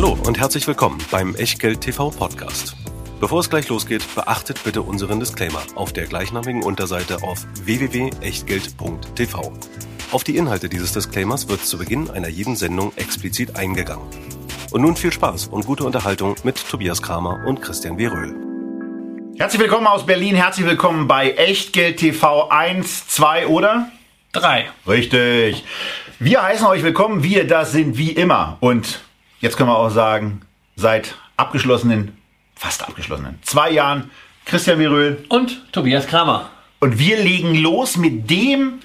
Hallo und herzlich willkommen beim Echtgeld TV Podcast. Bevor es gleich losgeht, beachtet bitte unseren Disclaimer auf der gleichnamigen Unterseite auf www.echtgeld.tv. Auf die Inhalte dieses Disclaimers wird zu Beginn einer jeden Sendung explizit eingegangen. Und nun viel Spaß und gute Unterhaltung mit Tobias Kramer und Christian W. Röhl. Herzlich willkommen aus Berlin, herzlich willkommen bei Echtgeld TV 1, 2 oder? 3. Richtig. Wir heißen euch willkommen, wir, das sind wie immer. Und jetzt können wir auch sagen, seit abgeschlossenen fast abgeschlossenen zwei Jahren Christian Viröl Und Tobias Kramer. und wir legen los mit dem,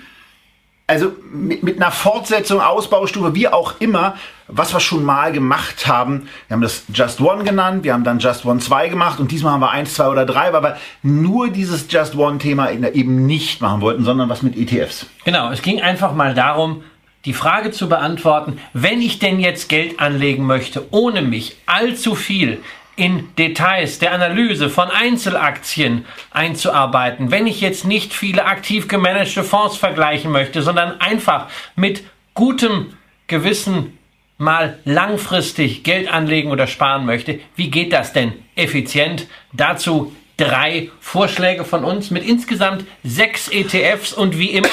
also mit, mit einer Fortsetzung, Ausbaustufe, wie auch immer, was wir schon mal gemacht haben. Wir haben das Just One genannt, wir haben dann Just One 2 gemacht und diesmal haben wir 1, 2 oder 3, weil wir nur dieses Just One-Thema eben nicht machen wollten, sondern was mit ETFs. Genau, es ging einfach mal darum, die Frage zu beantworten, wenn ich denn jetzt Geld anlegen möchte, ohne mich allzu viel in Details der Analyse von Einzelaktien einzuarbeiten, wenn ich jetzt nicht viele aktiv gemanagte Fonds vergleichen möchte, sondern einfach mit gutem Gewissen mal langfristig Geld anlegen oder sparen möchte, wie geht das denn effizient? Dazu drei Vorschläge von uns mit insgesamt sechs ETFs und wie immer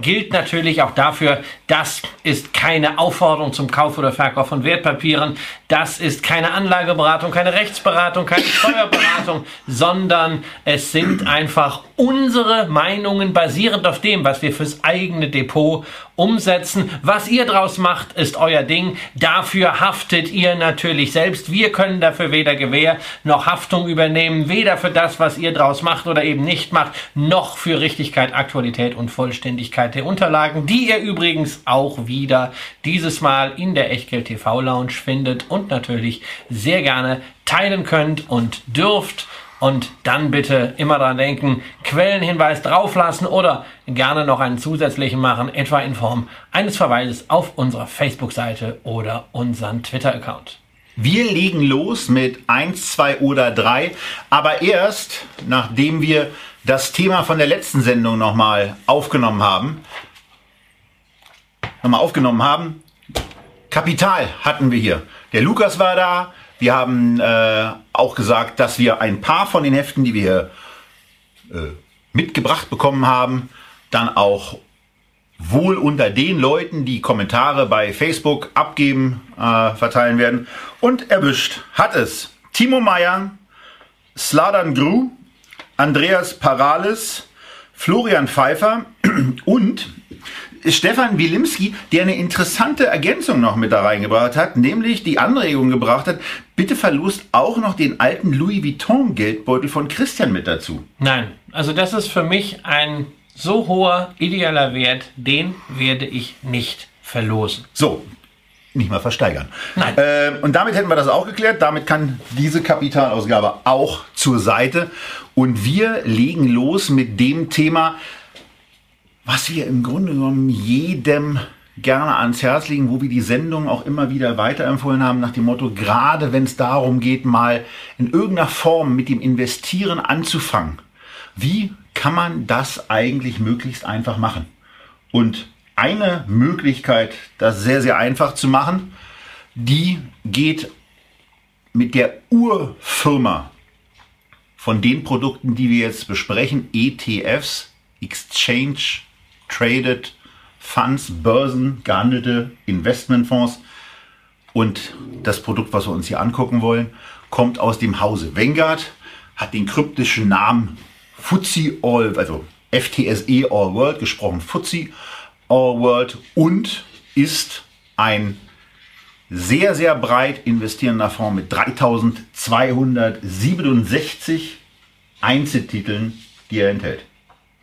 gilt natürlich auch dafür, das ist keine Aufforderung zum Kauf oder Verkauf von Wertpapieren, das ist keine Anlageberatung, keine Rechtsberatung, keine Steuerberatung, sondern es sind einfach unsere Meinungen basierend auf dem, was wir fürs eigene Depot umsetzen. Was ihr draus macht, ist euer Ding. Dafür haftet ihr natürlich selbst. Wir können dafür weder Gewähr noch Haftung übernehmen, weder für das, was ihr draus macht oder eben nicht macht, noch für Richtigkeit, Aktualität und Vollständigkeit der Unterlagen, die ihr übrigens auch wieder dieses Mal in der Echtgeld TV Lounge findet und natürlich sehr gerne teilen könnt und dürft. Und dann bitte immer dran denken, Quellenhinweis drauflassen oder gerne noch einen zusätzlichen machen, etwa in Form eines Verweises auf unserer Facebook-Seite oder unseren Twitter-Account. Wir legen los mit 1, 2 oder 3, aber erst nachdem wir das Thema von der letzten Sendung nochmal aufgenommen haben. Nochmal aufgenommen haben. Kapital hatten wir hier. Der Lukas war da. Wir haben äh, auch gesagt, dass wir ein paar von den Heften, die wir äh, mitgebracht bekommen haben, dann auch wohl unter den Leuten, die Kommentare bei Facebook abgeben, äh, verteilen werden. Und erwischt hat es Timo Meyer, Sladan Gru, Andreas Paralis, Florian Pfeiffer und Stefan Wilimski, der eine interessante Ergänzung noch mit da reingebracht hat, nämlich die Anregung gebracht hat, bitte verlost auch noch den alten Louis Vuitton Geldbeutel von Christian mit dazu. Nein, also das ist für mich ein so hoher idealer Wert, den werde ich nicht verlosen. So, nicht mal versteigern. Nein. Ähm, und damit hätten wir das auch geklärt. Damit kann diese Kapitalausgabe auch zur Seite. Und wir legen los mit dem Thema, was wir im Grunde genommen jedem gerne ans Herz legen, wo wir die Sendung auch immer wieder weiterempfohlen haben, nach dem Motto, gerade wenn es darum geht, mal in irgendeiner Form mit dem Investieren anzufangen. Wie kann man das eigentlich möglichst einfach machen? Und eine Möglichkeit, das sehr, sehr einfach zu machen, die geht mit der Urfirma von den Produkten, die wir jetzt besprechen, ETFs, Exchange Traded Funds, Börsen, gehandelte Investmentfonds. Und das Produkt, was wir uns hier angucken wollen, kommt aus dem Hause Vanguard, hat den kryptischen Namen FTSE All, also FTSE All World, gesprochen FTSE All World und ist ein sehr, sehr breit investierender Fonds mit 3267 Einzeltiteln, die er enthält.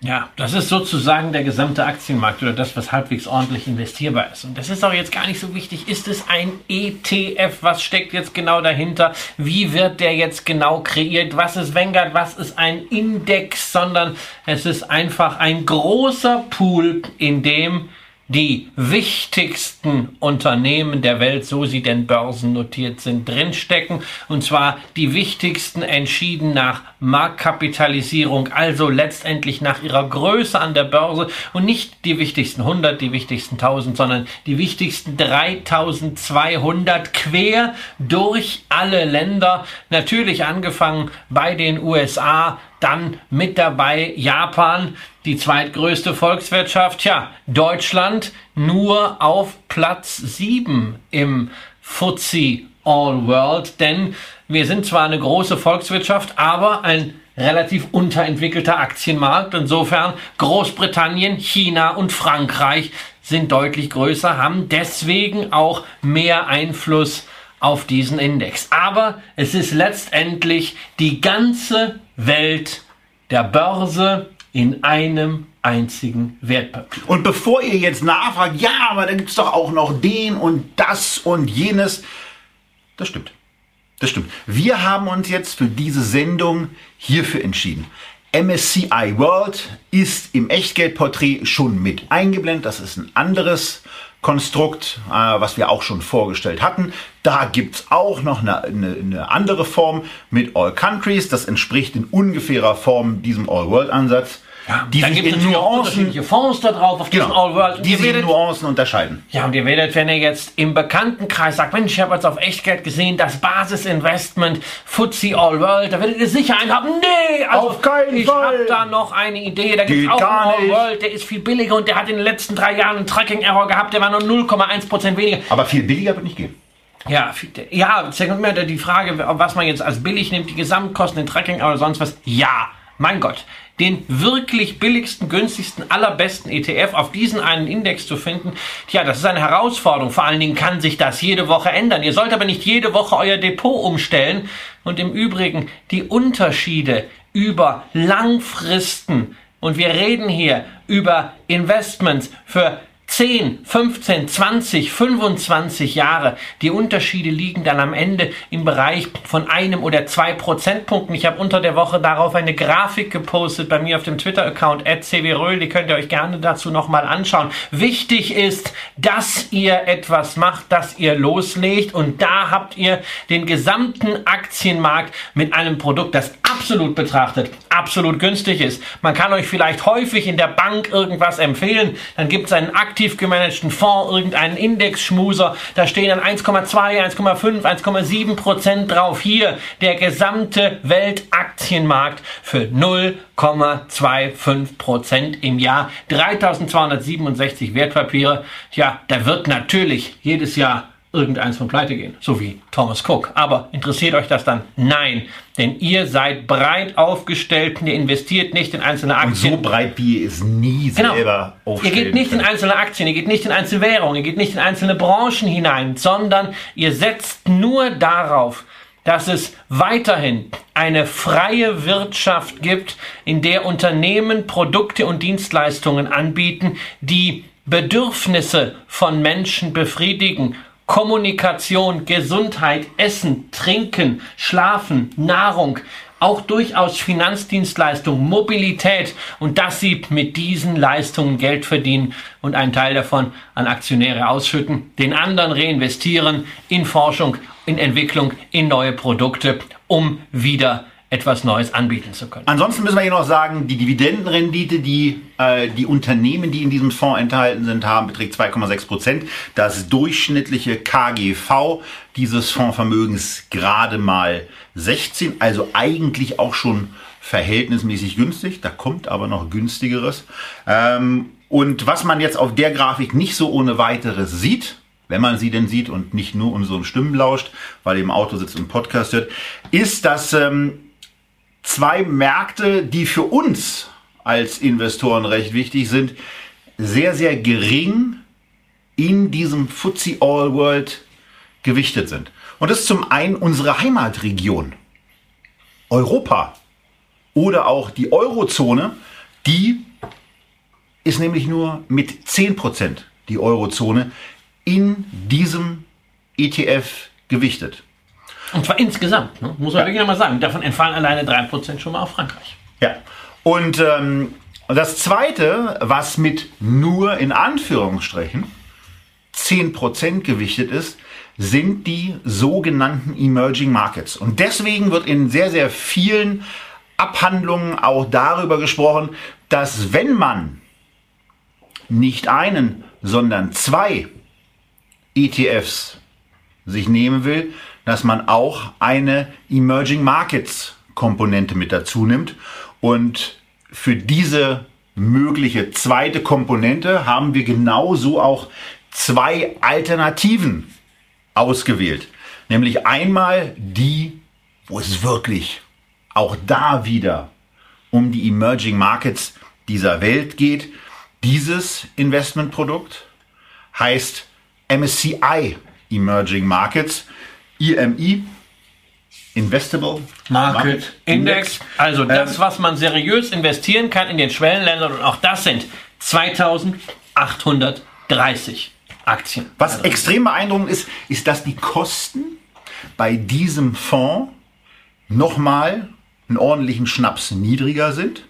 Ja, das ist sozusagen der gesamte Aktienmarkt oder das, was halbwegs ordentlich investierbar ist. Und das ist auch jetzt gar nicht so wichtig. Ist es ein ETF? Was steckt jetzt genau dahinter? Wie wird der jetzt genau kreiert? Was ist Vanguard? Was ist ein Index? Sondern es ist einfach ein großer Pool, in dem die wichtigsten Unternehmen der Welt, so sie denn börsennotiert sind, drinstecken. Und zwar die wichtigsten entschieden nach Marktkapitalisierung, also letztendlich nach ihrer Größe an der Börse und nicht die wichtigsten 100, die wichtigsten 1000, sondern die wichtigsten 3200 quer durch alle Länder. Natürlich angefangen bei den USA, dann mit dabei Japan, die zweitgrößte Volkswirtschaft. Ja, Deutschland nur auf Platz 7 im FTSE All World, denn wir sind zwar eine große Volkswirtschaft, aber ein relativ unterentwickelter Aktienmarkt. Insofern Großbritannien, China und Frankreich sind deutlich größer, haben deswegen auch mehr Einfluss auf diesen Index. Aber es ist letztendlich die ganze Welt der Börse in einem einzigen Wertpapier. Und bevor ihr jetzt nachfragt, ja, aber da gibt es doch auch noch den und das und jenes, das stimmt. Das stimmt. Wir haben uns jetzt für diese Sendung hierfür entschieden. MSCI World ist im Echtgeldporträt schon mit eingeblendet. Das ist ein anderes Konstrukt, äh, was wir auch schon vorgestellt hatten. Da gibt's auch noch eine, eine, eine, andere Form mit All Countries. Das entspricht in ungefährer Form diesem All-World-Ansatz. Ja, die dann gibt es Nuancen. Fonds da drauf auf genau, All World. Die sich Nuancen unterscheiden. Ja, und ihr werdet, wenn ihr jetzt im Bekanntenkreis sagt, Mensch, ich habe jetzt auf Echtgeld gesehen, das Basisinvestment FTSE All World, da werdet ihr sicher einen haben. Nee, also auf keinen ich Fall. Ich habe da noch eine Idee, da gibt es auch einen All World, der ist viel billiger und der hat in den letzten drei Jahren einen Tracking-Error gehabt, der war nur 0,1% weniger. Aber viel billiger wird nicht gehen. Ja, ja, die Frage, was man jetzt als billig nimmt, die Gesamtkosten, den Tracking oder sonst was. Ja, mein Gott den wirklich billigsten, günstigsten, allerbesten ETF auf diesen einen Index zu finden, tja, das ist eine Herausforderung. Vor allen Dingen kann sich das jede Woche ändern. Ihr sollt aber nicht jede Woche euer Depot umstellen. Und im Übrigen die Unterschiede über Langfristen. Und wir reden hier über Investments für 10, 15, 20, 25 Jahre. Die Unterschiede liegen dann am Ende im Bereich von einem oder zwei Prozentpunkten. Ich habe unter der Woche darauf eine Grafik gepostet bei mir auf dem Twitter-Account @cwröhl. Die könnt ihr euch gerne dazu nochmal anschauen. Wichtig ist, dass ihr etwas macht, dass ihr loslegt und da habt ihr den gesamten Aktienmarkt mit einem Produkt, das absolut betrachtet absolut günstig ist. Man kann euch vielleicht häufig in der Bank irgendwas empfehlen. Dann gibt es einen aktiv gemanagten Fonds, irgendeinen Indexschmuser. Da stehen dann 1,2, 1,5, 1,7 Prozent drauf. Hier der gesamte Weltaktienmarkt für 0,25 Prozent im Jahr. 3267 Wertpapiere. Tja, da wird natürlich jedes Jahr irgendeins von pleite gehen, so wie Thomas Cook. Aber interessiert euch das dann? Nein, denn ihr seid breit aufgestellt und ihr investiert nicht in einzelne Aktien. Und so breit wie ihr es nie genau. selber aufstellen Ihr geht nicht in einzelne Aktien, ihr geht nicht in einzelne Währungen, ihr geht nicht in einzelne Branchen hinein, sondern ihr setzt nur darauf, dass es weiterhin eine freie Wirtschaft gibt, in der Unternehmen Produkte und Dienstleistungen anbieten, die Bedürfnisse von Menschen befriedigen Kommunikation, Gesundheit, Essen, Trinken, Schlafen, Nahrung, auch durchaus Finanzdienstleistungen, Mobilität. Und dass sie mit diesen Leistungen Geld verdienen und einen Teil davon an Aktionäre ausschütten, den anderen reinvestieren in Forschung, in Entwicklung, in neue Produkte, um wieder etwas Neues anbieten zu können. Ansonsten müssen wir hier noch sagen, die Dividendenrendite, die äh, die Unternehmen, die in diesem Fonds enthalten sind, haben, beträgt 2,6 Prozent. Das durchschnittliche KGV dieses Fondsvermögens gerade mal 16, also eigentlich auch schon verhältnismäßig günstig. Da kommt aber noch günstigeres. Ähm, und was man jetzt auf der Grafik nicht so ohne weiteres sieht, wenn man sie denn sieht und nicht nur unseren Stimmen lauscht, weil ihr im Auto sitzt und Podcast hört, ist, dass ähm, zwei Märkte, die für uns als Investoren recht wichtig sind, sehr, sehr gering in diesem FTSE All World gewichtet sind. Und das ist zum einen unsere Heimatregion, Europa oder auch die Eurozone, die ist nämlich nur mit 10% die Eurozone in diesem ETF gewichtet. Und zwar insgesamt, ne? muss man ja. wirklich nochmal sagen. Davon entfallen alleine 3% schon mal auf Frankreich. Ja. Und ähm, Und das zweite, was mit nur in Anführungsstrichen 10% gewichtet ist, sind die sogenannten Emerging Markets. Und deswegen wird in sehr, sehr vielen Abhandlungen auch darüber gesprochen, dass wenn man nicht einen, sondern zwei ETFs sich nehmen will, dass man auch eine Emerging Markets Komponente mit dazu nimmt. Und für diese mögliche zweite Komponente haben wir genauso auch zwei Alternativen ausgewählt. Nämlich einmal die, wo es wirklich auch da wieder um die Emerging Markets dieser Welt geht. Dieses Investmentprodukt heißt MSCI Emerging Markets, IMI, Investable Market, Market Index. Index. Also das, ähm, was man seriös investieren kann in den Schwellenländern und auch das sind 2830 Aktien. Was also. extrem beeindruckend ist, ist, dass die Kosten bei diesem Fonds nochmal einen ordentlichen Schnaps niedriger sind.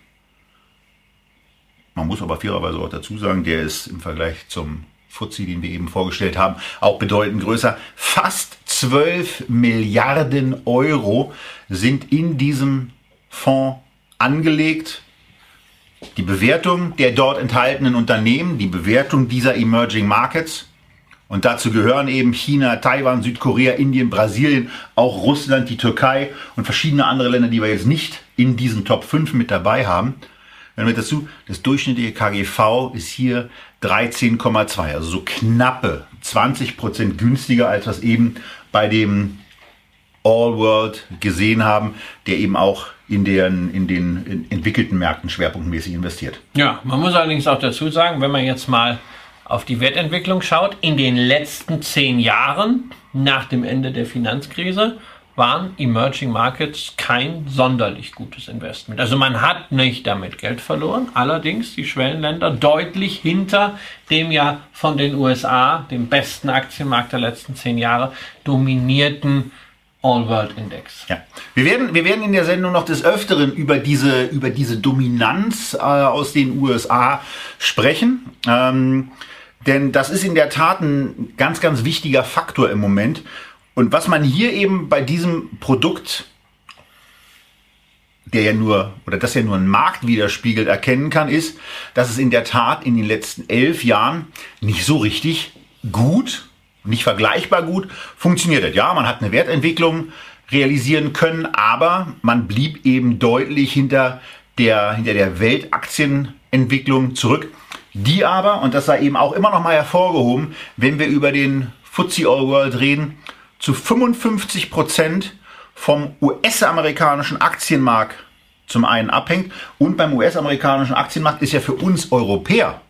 Man muss aber fairerweise auch dazu sagen, der ist im Vergleich zum FTSE, den wir eben vorgestellt haben, auch bedeutend größer. Fast 12 Milliarden Euro sind in diesem Fonds angelegt. Die Bewertung der dort enthaltenen Unternehmen, die Bewertung dieser Emerging Markets. Und dazu gehören eben China, Taiwan, Südkorea, Indien, Brasilien, auch Russland, die Türkei und verschiedene andere Länder, die wir jetzt nicht in diesen Top 5 mit dabei haben. Wenn wir dazu, das durchschnittliche KGV ist hier 13,2, also so knappe 20 Prozent günstiger als was eben bei dem All World gesehen haben, der eben auch in den, in den entwickelten Märkten schwerpunktmäßig investiert. Ja, man muss allerdings auch dazu sagen, wenn man jetzt mal auf die Wertentwicklung schaut, in den letzten zehn Jahren nach dem Ende der Finanzkrise waren Emerging Markets kein sonderlich gutes Investment. Also man hat nicht damit Geld verloren, allerdings die Schwellenländer deutlich hinter dem ja von den USA, dem besten Aktienmarkt der letzten zehn Jahre, dominierten All-World-Index. Ja. Wir werden, wir werden in der Sendung noch des Öfteren über diese, über diese Dominanz äh, aus den USA sprechen. Ähm, denn das ist in der Tat ein ganz, ganz wichtiger Faktor im Moment. Und was man hier eben bei diesem Produkt, der ja nur, oder das ja nur ein Markt widerspiegelt, erkennen kann, ist, dass es in der Tat in den letzten elf Jahren nicht so richtig gut, nicht vergleichbar gut funktioniert hat. Ja, man hat eine Wertentwicklung realisieren können, aber man blieb eben deutlich hinter der, hinter der Weltaktienentwicklung zurück. Die aber, und das sei eben auch immer noch mal hervorgehoben, wenn wir über den FTSE All World reden, zu 55 Prozent vom US-amerikanischen Aktienmarkt zum einen abhängt. Und beim US-amerikanischen Aktienmarkt ist ja für uns Europäer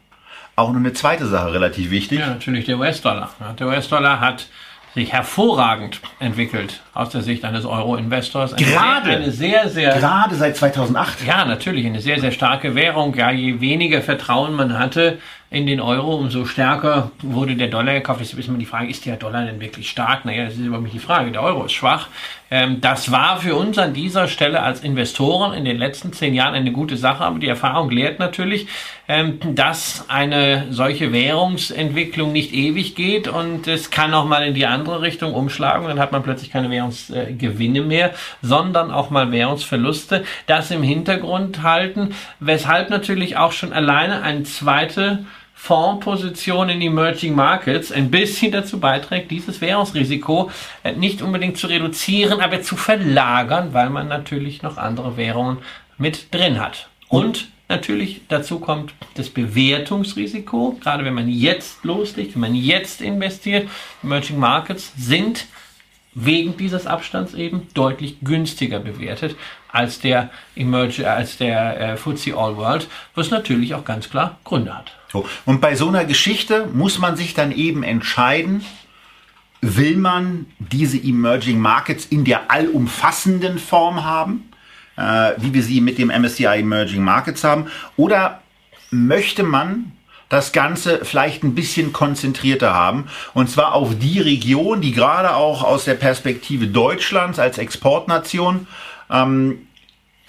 auch noch eine zweite Sache relativ wichtig. Ja, natürlich der US-Dollar. Der US-Dollar hat sich hervorragend entwickelt aus der Sicht eines Euro-Investors. Gerade, eine sehr, sehr, gerade seit 2008. Ja, natürlich, eine sehr, sehr starke Währung. Ja, je weniger Vertrauen man hatte, in den Euro, umso stärker wurde der Dollar gekauft. Jetzt ist immer die Frage, ist der Dollar denn wirklich stark? Naja, das ist überhaupt nicht die Frage. Der Euro ist schwach. Ähm, das war für uns an dieser Stelle als Investoren in den letzten zehn Jahren eine gute Sache, aber die Erfahrung lehrt natürlich, ähm, dass eine solche Währungsentwicklung nicht ewig geht und es kann auch mal in die andere Richtung umschlagen. Dann hat man plötzlich keine Währungsgewinne mehr, sondern auch mal Währungsverluste. Das im Hintergrund halten, weshalb natürlich auch schon alleine eine zweite Fondsposition in Emerging Markets ein bisschen dazu beiträgt, dieses Währungsrisiko äh, nicht unbedingt zu reduzieren, aber zu verlagern, weil man natürlich noch andere Währungen mit drin hat. Und natürlich dazu kommt das Bewertungsrisiko, gerade wenn man jetzt loslegt, wenn man jetzt investiert. Emerging Markets sind wegen dieses Abstands eben deutlich günstiger bewertet als der Emerge, als der äh, FTSE All World, was natürlich auch ganz klar Gründe hat. So. Und bei so einer Geschichte muss man sich dann eben entscheiden, will man diese Emerging Markets in der allumfassenden Form haben, äh, wie wir sie mit dem MSCI Emerging Markets haben, oder möchte man das Ganze vielleicht ein bisschen konzentrierter haben. Und zwar auf die Region, die gerade auch aus der Perspektive Deutschlands als Exportnation ähm,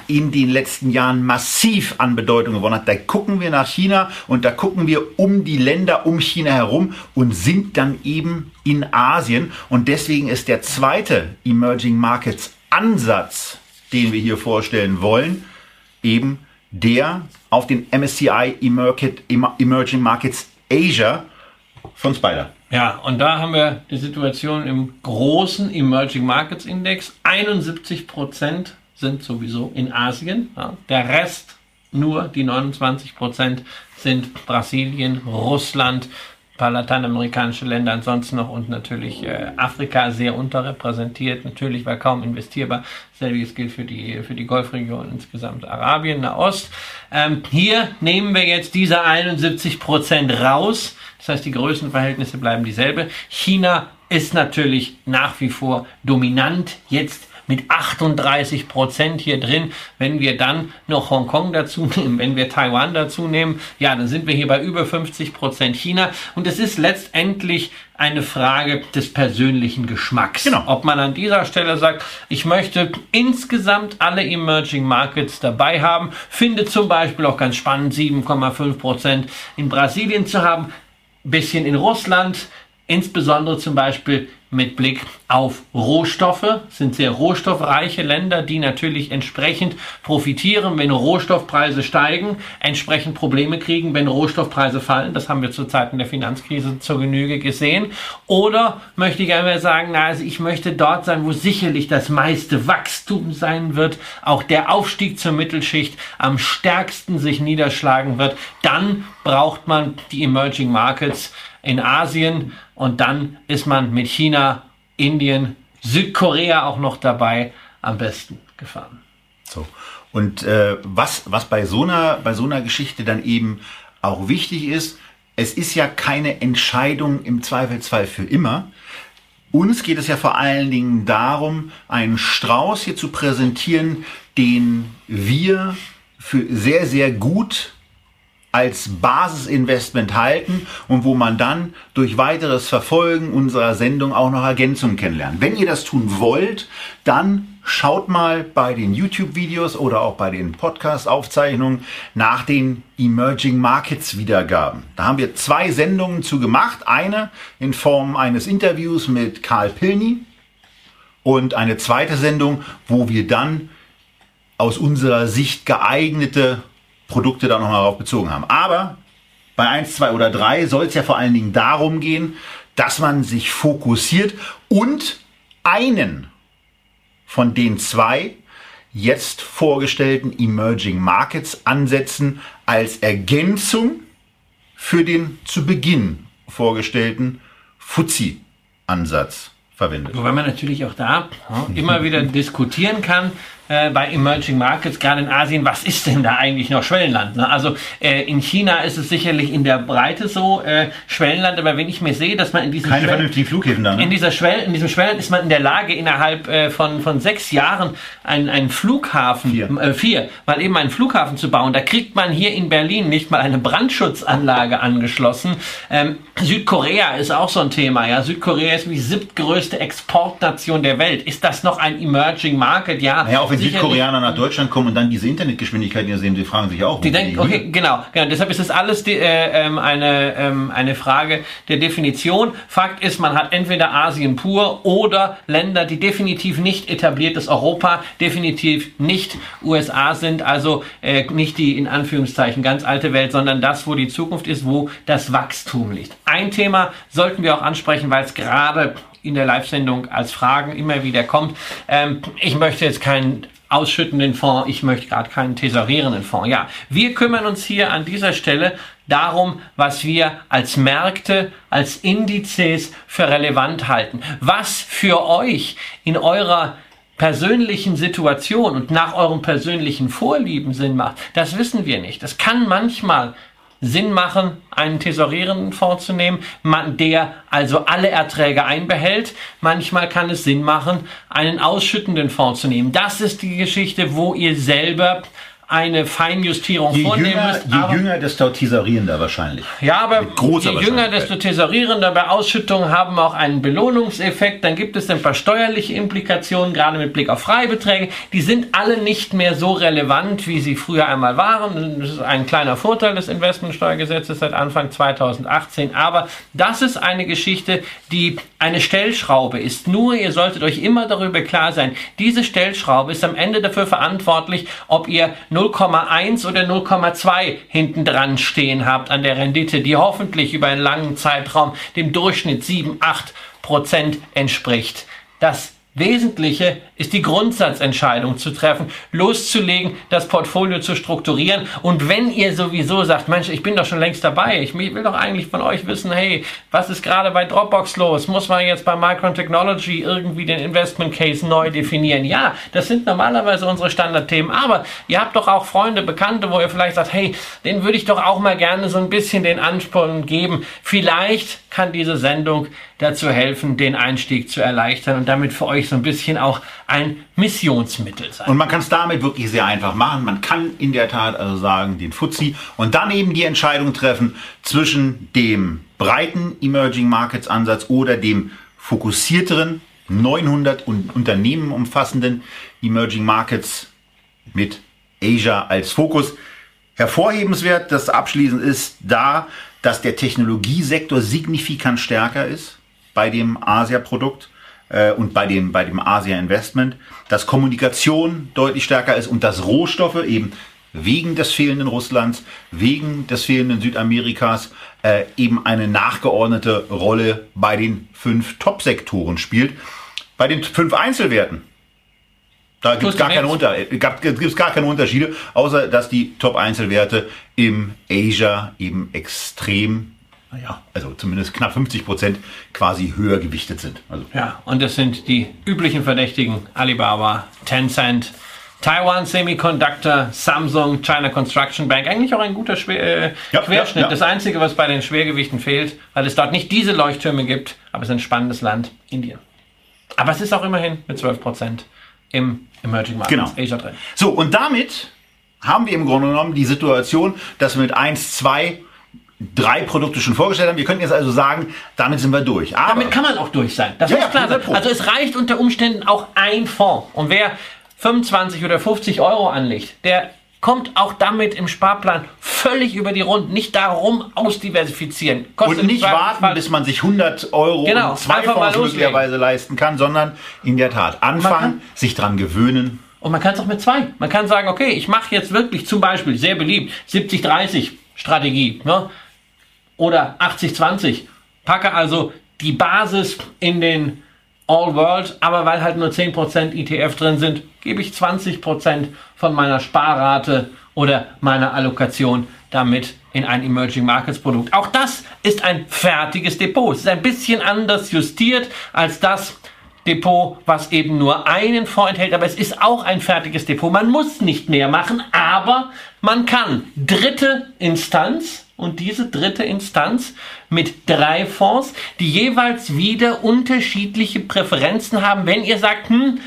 in den letzten Jahren massiv an Bedeutung gewonnen hat. Da gucken wir nach China und da gucken wir um die Länder um China herum und sind dann eben in Asien. Und deswegen ist der zweite Emerging Markets Ansatz, den wir hier vorstellen wollen, eben der auf den MSCI Emerging Markets Asia von Spider. Ja, und da haben wir die Situation im großen Emerging Markets Index. 71 Prozent sind sowieso in Asien. Ja. Der Rest, nur die 29 Prozent, sind Brasilien, Russland, paar lateinamerikanische Länder ansonsten noch und natürlich äh, Afrika sehr unterrepräsentiert, natürlich war kaum investierbar. Selbiges gilt für die, für die Golfregion insgesamt Arabien, Nahost. Ähm, hier nehmen wir jetzt diese 71 Prozent raus. Das heißt, die Größenverhältnisse bleiben dieselbe. China ist natürlich nach wie vor dominant jetzt mit 38 Prozent hier drin. Wenn wir dann noch Hongkong dazu nehmen, wenn wir Taiwan dazu nehmen, ja, dann sind wir hier bei über 50 Prozent China. Und es ist letztendlich eine Frage des persönlichen Geschmacks. Genau. Ob man an dieser Stelle sagt, ich möchte insgesamt alle Emerging Markets dabei haben, finde zum Beispiel auch ganz spannend 7,5 Prozent in Brasilien zu haben, bisschen in Russland, insbesondere zum Beispiel mit Blick auf Rohstoffe, sind sehr rohstoffreiche Länder, die natürlich entsprechend profitieren, wenn Rohstoffpreise steigen, entsprechend Probleme kriegen, wenn Rohstoffpreise fallen. Das haben wir zu Zeiten der Finanzkrise zur Genüge gesehen. Oder möchte ich einmal sagen, na, also ich möchte dort sein, wo sicherlich das meiste Wachstum sein wird, auch der Aufstieg zur Mittelschicht am stärksten sich niederschlagen wird. Dann braucht man die Emerging Markets in Asien und dann ist man mit China, Indien, Südkorea auch noch dabei am besten gefahren. So. Und äh, was, was bei, so einer, bei so einer Geschichte dann eben auch wichtig ist, es ist ja keine Entscheidung im Zweifelsfall für immer. Uns geht es ja vor allen Dingen darum, einen Strauß hier zu präsentieren, den wir für sehr, sehr gut als Basisinvestment halten und wo man dann durch weiteres Verfolgen unserer Sendung auch noch Ergänzungen kennenlernt. Wenn ihr das tun wollt, dann schaut mal bei den YouTube-Videos oder auch bei den Podcast-Aufzeichnungen nach den Emerging Markets Wiedergaben. Da haben wir zwei Sendungen zu gemacht. Eine in Form eines Interviews mit Karl Pilny und eine zweite Sendung, wo wir dann aus unserer Sicht geeignete Produkte da nochmal darauf bezogen haben. Aber bei 1, 2 oder 3 soll es ja vor allen Dingen darum gehen, dass man sich fokussiert und einen von den zwei jetzt vorgestellten Emerging Markets Ansätzen als Ergänzung für den zu Beginn vorgestellten FTSE-Ansatz verwendet. Wobei man natürlich auch da immer wieder diskutieren kann, äh, bei Emerging Markets, gerade in Asien, was ist denn da eigentlich noch Schwellenland? Ne? Also äh, in China ist es sicherlich in der Breite so äh, Schwellenland, aber wenn ich mir sehe, dass man in diesem Keine vernünftigen Flughäfen da, ne? in dieser Schwell in diesem Schwellenland ist man in der Lage innerhalb äh, von von sechs Jahren einen, einen Flughafen vier. Äh, vier mal eben einen Flughafen zu bauen. Da kriegt man hier in Berlin nicht mal eine Brandschutzanlage angeschlossen. Ähm, Südkorea ist auch so ein Thema. Ja, Südkorea ist die siebtgrößte Exportnation der Welt. Ist das noch ein Emerging Market? Ja. Naja, auch wenn Südkoreaner nach Deutschland kommen und dann diese Internetgeschwindigkeit hier sehen, sie fragen sich auch. Die denken, okay, genau, genau. Deshalb ist das alles die, äh, ähm, eine, ähm, eine Frage der Definition. Fakt ist, man hat entweder Asien pur oder Länder, die definitiv nicht etabliertes Europa, definitiv nicht USA sind, also äh, nicht die in Anführungszeichen ganz alte Welt, sondern das, wo die Zukunft ist, wo das Wachstum liegt. Ein Thema sollten wir auch ansprechen, weil es gerade in der Live-Sendung als Fragen immer wieder kommt. Ähm, ich möchte jetzt keinen ausschüttenden Fonds, ich möchte gerade keinen tesorierenden Fonds. Ja, wir kümmern uns hier an dieser Stelle darum, was wir als Märkte, als Indizes für relevant halten. Was für euch in eurer persönlichen Situation und nach eurem persönlichen Vorlieben Sinn macht, das wissen wir nicht. Das kann manchmal Sinn machen, einen tesorierenden Fonds zu nehmen, der also alle Erträge einbehält. Manchmal kann es Sinn machen, einen ausschüttenden Fonds zu nehmen. Das ist die Geschichte, wo ihr selber eine Feinjustierung Je vornehmen jünger, müsst. je aber- jünger, desto tesorierender wahrscheinlich. ja, aber je jünger, desto tesorierender. Bei Ausschüttungen haben wir auch einen Belohnungseffekt. Dann gibt es ein paar steuerliche Implikationen, gerade mit Blick auf Freibeträge. Die sind alle nicht mehr so relevant, wie sie früher einmal waren. Das ist ein kleiner Vorteil des Investmentsteuergesetzes seit Anfang 2018. Aber das ist eine Geschichte, die eine Stellschraube ist. Nur, ihr solltet euch immer darüber klar sein, diese Stellschraube ist am Ende dafür verantwortlich, ob ihr 0,1 oder 0,2 hinten dran stehen habt an der Rendite, die hoffentlich über einen langen Zeitraum dem Durchschnitt 7, 8 Prozent entspricht. Das Wesentliche ist die Grundsatzentscheidung zu treffen, loszulegen, das Portfolio zu strukturieren. Und wenn ihr sowieso sagt, Mensch, ich bin doch schon längst dabei, ich will doch eigentlich von euch wissen, hey, was ist gerade bei Dropbox los? Muss man jetzt bei Micron Technology irgendwie den Investment Case neu definieren? Ja, das sind normalerweise unsere Standardthemen, aber ihr habt doch auch Freunde, Bekannte, wo ihr vielleicht sagt, hey, den würde ich doch auch mal gerne so ein bisschen den Ansporn geben. Vielleicht kann diese Sendung dazu helfen, den Einstieg zu erleichtern und damit für euch so ein bisschen auch ein Missionsmittel sein. Und man kann es damit wirklich sehr einfach machen. Man kann in der Tat also sagen, den Fuzzi und dann eben die Entscheidung treffen zwischen dem breiten Emerging Markets Ansatz oder dem fokussierteren 900 un- Unternehmen umfassenden Emerging Markets mit Asia als Fokus. Hervorhebenswert, das abschließend ist da, dass der Technologiesektor signifikant stärker ist bei dem Asia-Produkt äh, und bei dem, bei dem Asia-Investment, dass Kommunikation deutlich stärker ist und dass Rohstoffe eben wegen des fehlenden Russlands, wegen des fehlenden Südamerikas äh, eben eine nachgeordnete Rolle bei den fünf Top-Sektoren spielt. Bei den fünf Einzelwerten da gibt es gar, keine. Unter äh, gab- gibt's gar keine Unterschiede, außer dass die Top-Einzelwerte im Asia eben extrem, naja, also zumindest knapp 50 Prozent quasi höher gewichtet sind. Also Ja, und das sind die üblichen Verdächtigen: Alibaba, Tencent, Taiwan Semiconductor, Samsung, China Construction Bank. Eigentlich auch ein guter Schwer äh, Ja, Querschnitt. ja, ja. Das Einzige, was bei den Schwergewichten fehlt, weil es dort nicht diese Leuchttürme gibt, aber es ist ein spannendes Land, Indien. Aber es ist auch immerhin mit 12 Prozent im Emerging Markets Genau. Asia drin. So, und damit haben wir im Grunde genommen die Situation, dass wir mit 1, 2, drei Produkte schon vorgestellt haben. Wir könnten jetzt also sagen, damit sind wir durch. Aber Damit kann man auch durch sein. Das Ja, muss klar sein. 100 Pro. Also es reicht unter Umständen auch ein Fonds. Und wer 25 oder 50 Euro anlegt, der kommt auch damit im Sparplan völlig über die Runden. Nicht darum ausdiversifizieren. Kostet und nicht warten, Zweifelsfall- bis man sich 100 Euro Genau, und zwei Fonds möglicherweise leisten kann, sondern in der Tat anfangen, sich dran gewöhnen. Und man kann es auch mit zwei. Man kann sagen, okay, ich mache jetzt wirklich zum Beispiel, sehr beliebt, 70-30 Strategie ne? Oder 80-20. Packe also die Basis in den All World, aber weil halt nur 10% ETF drin sind, gebe ich 20% von meiner Sparrate oder meiner Allokation damit in ein Emerging Markets Produkt. Auch das ist ein fertiges Depot. Es ist ein bisschen anders justiert als das, Depot, was eben nur einen Fonds enthält, aber es ist auch ein fertiges Depot. Man muss nicht mehr machen, aber man kann dritte Instanz und diese dritte Instanz mit drei Fonds, die jeweils wieder unterschiedliche Präferenzen haben. Wenn ihr sagt, hm,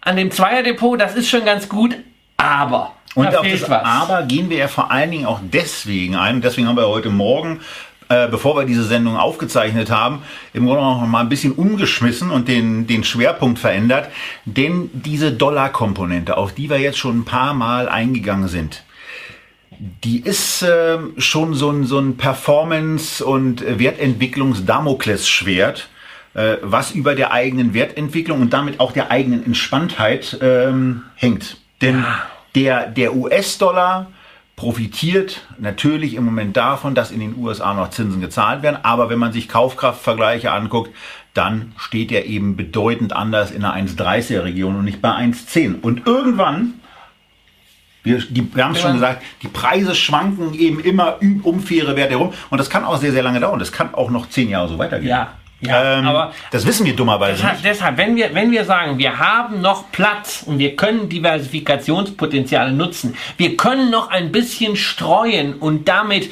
an dem Zweierdepot, das ist schon ganz gut, aber Und da auf fehlt das was. Aber gehen wir ja vor allen Dingen auch deswegen ein, deswegen haben wir heute Morgen, äh, bevor wir diese Sendung aufgezeichnet haben, im Grunde noch mal ein bisschen umgeschmissen und den, den Schwerpunkt verändert. Denn diese Dollar-Komponente, auf die wir jetzt schon ein paar Mal eingegangen sind, die ist ähm, schon so ein, so ein Performance- und Wertentwicklungs-Damoklesschwert, äh, was über der eigenen Wertentwicklung und damit auch der eigenen Entspanntheit ähm, hängt. Denn der, der US-Dollar profitiert natürlich im Moment davon, dass in den USA noch Zinsen gezahlt werden. Aber wenn man sich Kaufkraftvergleiche anguckt, dann steht er eben bedeutend anders in der 1,30er Region und nicht bei 1,10. Und irgendwann wir, die, wir haben es schon gesagt, die Preise schwanken eben immer um faire Werte herum. Und das kann auch sehr, sehr lange dauern. Das kann auch noch zehn Jahre so weitergehen. Ja, ja, ähm, aber das wissen wir dummerweise Deshalb, nicht. deshalb wenn, wir, wenn wir sagen, wir haben noch Platz und wir können Diversifikationspotenziale nutzen, wir können noch ein bisschen streuen und damit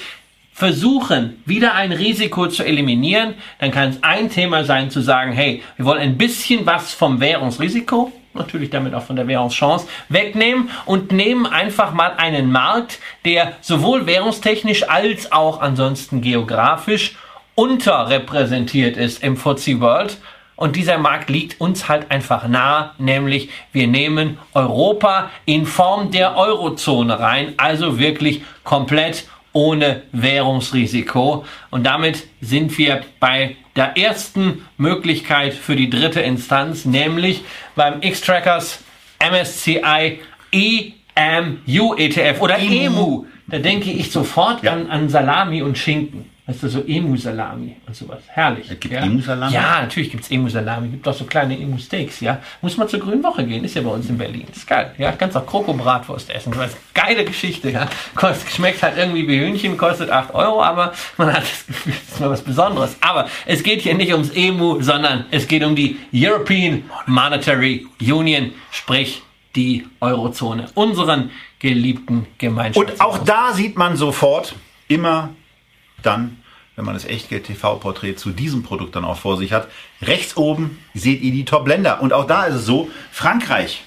versuchen, wieder ein Risiko zu eliminieren, dann kann es ein Thema sein zu sagen, hey, wir wollen ein bisschen was vom Währungsrisiko natürlich damit auch von der Währungschance, wegnehmen und nehmen einfach mal einen Markt, der sowohl währungstechnisch als auch ansonsten geografisch unterrepräsentiert ist im FTSE World. Und dieser Markt liegt uns halt einfach nah, nämlich wir nehmen Europa in Form der Eurozone rein, also wirklich komplett ohne Währungsrisiko. Und damit sind wir bei der ersten Möglichkeit für die dritte Instanz, nämlich beim X-Trackers MSCI EMU ETF oder EMU. EMU. Da denke ich sofort ja. an, an Salami und Schinken. Weißt du, so Emu-Salami und sowas. Herrlich. Es gibt ja? Emu-Salami? Ja, natürlich gibt es Emu-Salami. gibt auch so kleine Emu-Steaks, ja. Muss man zur Grünen Woche gehen, ist ja bei uns in Berlin. Ist geil, ja. Kannst auch Kroko-Bratwurst essen. Das ist geile Geschichte, ja. Kostet, schmeckt halt irgendwie wie Hühnchen, kostet 8 Euro, aber man hat das Gefühl, das ist mal was Besonderes. Aber es geht hier nicht ums Emu, sondern es geht um die European Monetary Union, sprich die Eurozone, unseren geliebten Gemeinschaft. Und auch da sieht man sofort immer dann, wenn man das Echtgeld-TV-Porträt zu diesem Produkt dann auch vor sich hat, rechts oben seht ihr die Top-Länder. Und auch da ist es so, Frankreich,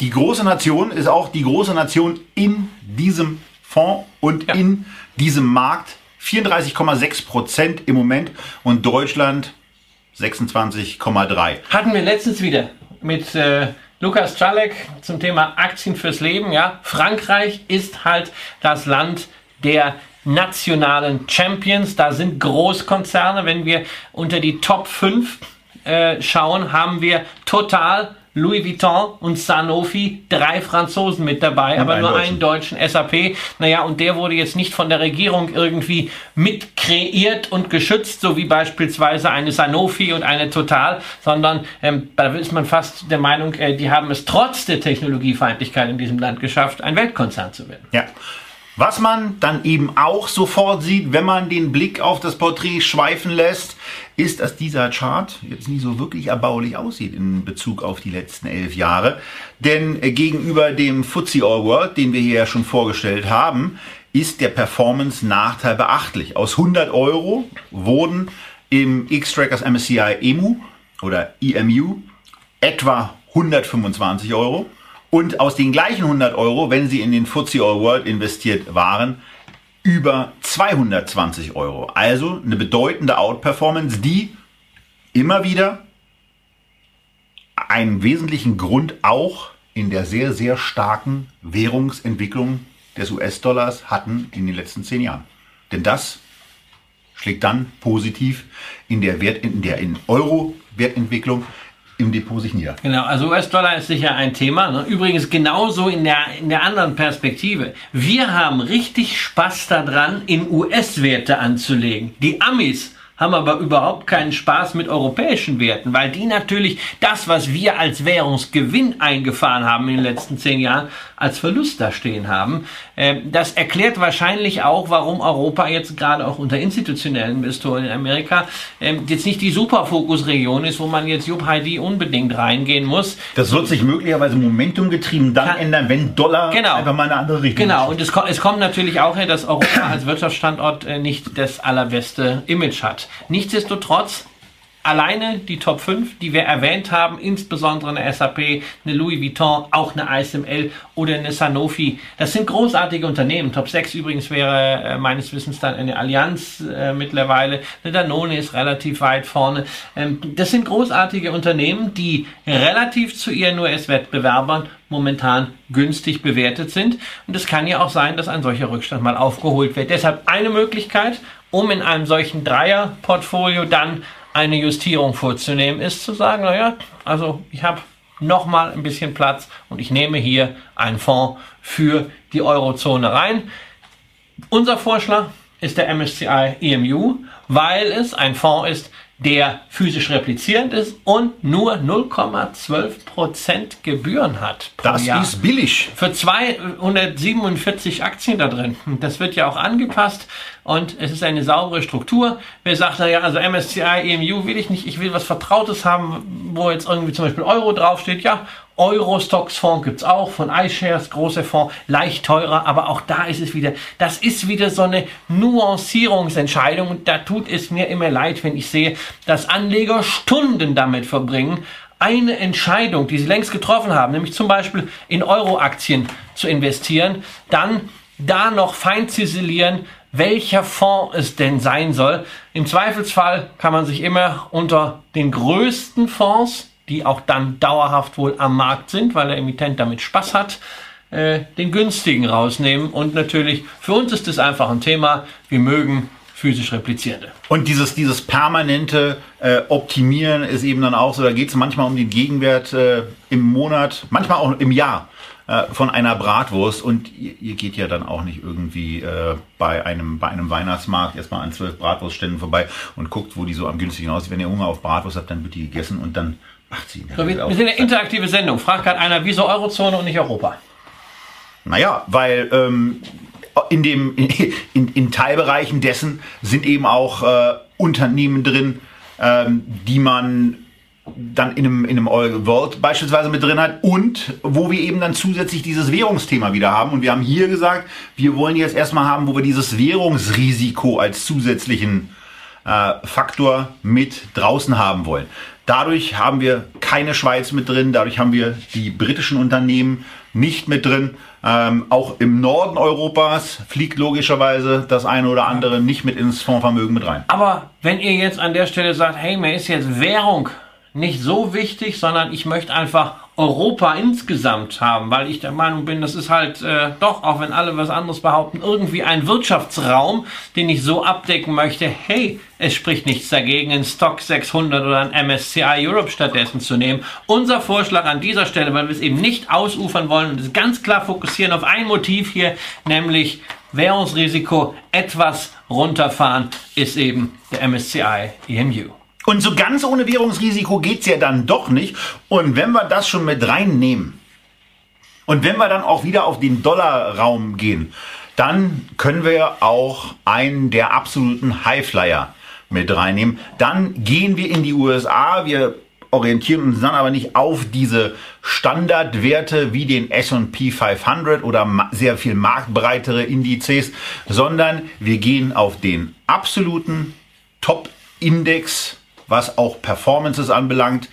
die große Nation, ist auch die große Nation in diesem Fonds und ja. in diesem Markt. 34,6 Prozent im Moment und Deutschland 26,3. Hatten wir letztens wieder mit äh, Lukas Czalek zum Thema Aktien fürs Leben. Ja, Frankreich ist halt das Land der nationalen Champions. Da sind Großkonzerne. Wenn wir unter die Top 5 äh, schauen, haben wir total Louis Vuitton und Sanofi, drei Franzosen mit dabei, und aber nur einen deutschen SAP. Naja, und der wurde jetzt nicht von der Regierung irgendwie mit kreiert und geschützt, so wie beispielsweise eine Sanofi und eine Total, sondern ähm, da ist man fast der Meinung, äh, die haben es trotz der Technologiefeindlichkeit in diesem Land geschafft, ein Weltkonzern zu werden. Ja. Was man dann eben auch sofort sieht, wenn man den Blick auf das Porträt schweifen lässt, ist, dass dieser Chart jetzt nicht so wirklich erbaulich aussieht in Bezug auf die letzten elf Jahre. Denn äh, gegenüber dem FTSE All World, den wir hier ja schon vorgestellt haben, ist der Performance-Nachteil beachtlich. Aus 100 Euro wurden im X-Trackers MSCI EMU oder EMU etwa 125 Euro. Und aus den gleichen 100 Euro, wenn Sie in den FTSE All World investiert waren, über 220 Euro. Also eine bedeutende Outperformance, die immer wieder einen wesentlichen Grund auch in der sehr, sehr starken Währungsentwicklung des US-Dollars hatten in den letzten zehn Jahren. Denn das schlägt dann positiv in der, Wert, in der in Euro-Wertentwicklung im Depot sich nieder. Genau, also US-Dollar ist sicher ein Thema. Ne? Übrigens genauso in der, in der anderen Perspektive. Wir haben richtig Spaß daran, in US-Werte anzulegen. Die Amis haben aber überhaupt keinen Spaß mit europäischen Werten, weil die natürlich das, was wir als Währungsgewinn eingefahren haben in den letzten zehn Jahren, als Verlust da stehen haben. Ähm, das erklärt wahrscheinlich auch, warum Europa jetzt gerade auch unter institutionellen Investoren in Amerika ähm, jetzt nicht die Superfokusregion ist, wo man jetzt Jupp Heidi unbedingt reingehen muss. Das wird sich möglicherweise Momentum getrieben dann Kann, ändern, wenn Dollar genau, einfach mal eine andere Richtung Genau, und es, es kommt natürlich auch her, dass Europa als Wirtschaftsstandort äh, nicht das allerbeste Image hat. Nichtsdestotrotz alleine die Top 5, die wir erwähnt haben, insbesondere eine SAP, eine Louis Vuitton, auch eine ASML oder eine Sanofi, das sind großartige Unternehmen. Top 6 übrigens wäre äh, meines Wissens dann eine Allianz äh, mittlerweile. Eine Danone ist relativ weit vorne. Ähm, das sind großartige Unternehmen, die relativ zu ihren US-Wettbewerbern momentan günstig bewertet sind. Und es kann ja auch sein, dass ein solcher Rückstand mal aufgeholt wird. Deshalb eine Möglichkeit, um in einem solchen Dreier-Portfolio dann eine Justierung vorzunehmen, ist zu sagen, naja, also ich habe noch mal ein bisschen Platz und ich nehme hier einen Fonds für die Eurozone rein. Unser Vorschlag ist der MSCI EMU, weil es ein Fonds ist, der physisch replizierend ist und nur 0,12% Gebühren hat. das Jahr. ist billig. Für 247 Aktien da drin. Das wird ja auch angepasst und es ist eine saubere Struktur. Wer sagt, naja, also MSCI, EMU will ich nicht, ich will was Vertrautes haben, wo jetzt irgendwie zum Beispiel Euro draufsteht, ja, Euro-Stocks Fonds gibt's auch von iShares, große Fonds, leicht teurer, aber auch da ist es wieder, das ist wieder so eine Nuancierungsentscheidung und da tut es mir immer leid, wenn ich sehe, dass Anleger Stunden damit verbringen, eine Entscheidung, die sie längst getroffen haben, nämlich zum Beispiel in Euro-Aktien zu investieren, dann da noch fein ziselieren, welcher Fonds es denn sein soll. Im Zweifelsfall kann man sich immer unter den größten Fonds, die auch dann dauerhaft wohl am Markt sind, weil der Emittent damit Spaß hat, äh, den günstigen rausnehmen. Und natürlich, für uns ist das einfach ein Thema. Wir mögen physisch replizierende. Und dieses, dieses permanente äh, Optimieren ist eben dann auch so, da geht es manchmal um den Gegenwert äh, im Monat, manchmal auch im Jahr äh, von einer Bratwurst und ihr, geht ja dann auch nicht irgendwie äh, bei, einem, bei einem Weihnachtsmarkt erstmal an zwölf Bratwurstständen vorbei und guckt, wo die so am günstigsten aussehen. Wenn ihr Hunger auf Bratwurst habt, dann wird die gegessen und dann macht sie. So, wir, wir sind eine interaktive Sendung. Fragt gerade einer, wieso Eurozone und nicht Europa? Naja, weil ähm, in, dem, in, in, Teilbereichen dessen sind eben auch äh, Unternehmen drin, ähm, die man dann in einem, in einem Oil World beispielsweise mit drin hat und wo wir eben dann zusätzlich dieses Währungsthema wieder haben. Und wir haben hier gesagt, wir wollen jetzt erstmal haben, wo wir dieses Währungsrisiko als zusätzlichen äh, Faktor mit draußen haben wollen. Dadurch haben wir keine Schweiz mit drin, dadurch haben wir die britischen Unternehmen nicht mit drin. Ähm, auch im Norden Europas fliegt logischerweise das eine oder andere nicht mit ins Fondsvermögen mit rein. Aber wenn ihr jetzt an der Stelle sagt, hey, mir ist jetzt Währung nicht so wichtig, sondern ich möchte einfach Europa insgesamt haben, weil ich der Meinung bin, das ist halt äh, doch, auch wenn alle was anderes behaupten, irgendwie ein Wirtschaftsraum, den ich so abdecken möchte. Hey, es spricht nichts dagegen, einen Stock 600 oder ein MSCI Europe stattdessen zu nehmen. Unser Vorschlag an dieser Stelle, weil wir es eben nicht ausufern wollen und es ganz klar fokussieren auf ein Motiv hier, nämlich Währungsrisiko etwas runterfahren, ist eben der MSCI EMU. Und so ganz ohne Währungsrisiko geht's ja dann doch nicht. Und wenn wir das schon mit reinnehmen und wenn wir dann auch wieder auf den Dollarraum gehen, dann können wir auch einen der absoluten Highflyer mit reinnehmen. Dann gehen wir in die USA. Wir orientieren uns dann aber nicht auf diese Standardwerte wie den S&P 500 oder sehr viel marktbreitere Indizes, sondern wir gehen auf den absoluten Top-Index was auch Performances anbelangt.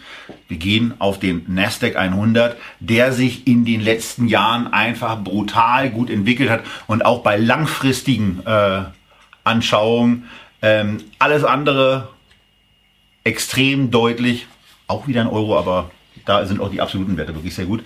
Wir gehen auf den Nasdaq 100, der sich in den letzten Jahren einfach brutal gut entwickelt hat und auch bei langfristigen äh, Anschauungen ähm, alles andere extrem deutlich, auch wieder ein Euro, aber da sind auch die absoluten Werte wirklich sehr gut,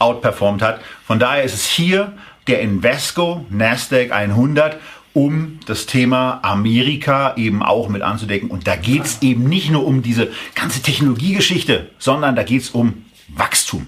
outperformed hat. Von daher ist es hier der Invesco Nasdaq 100 um das Thema Amerika eben auch mit anzudecken. Und da geht es eben nicht nur um diese ganze Technologiegeschichte, sondern da geht es um Wachstum.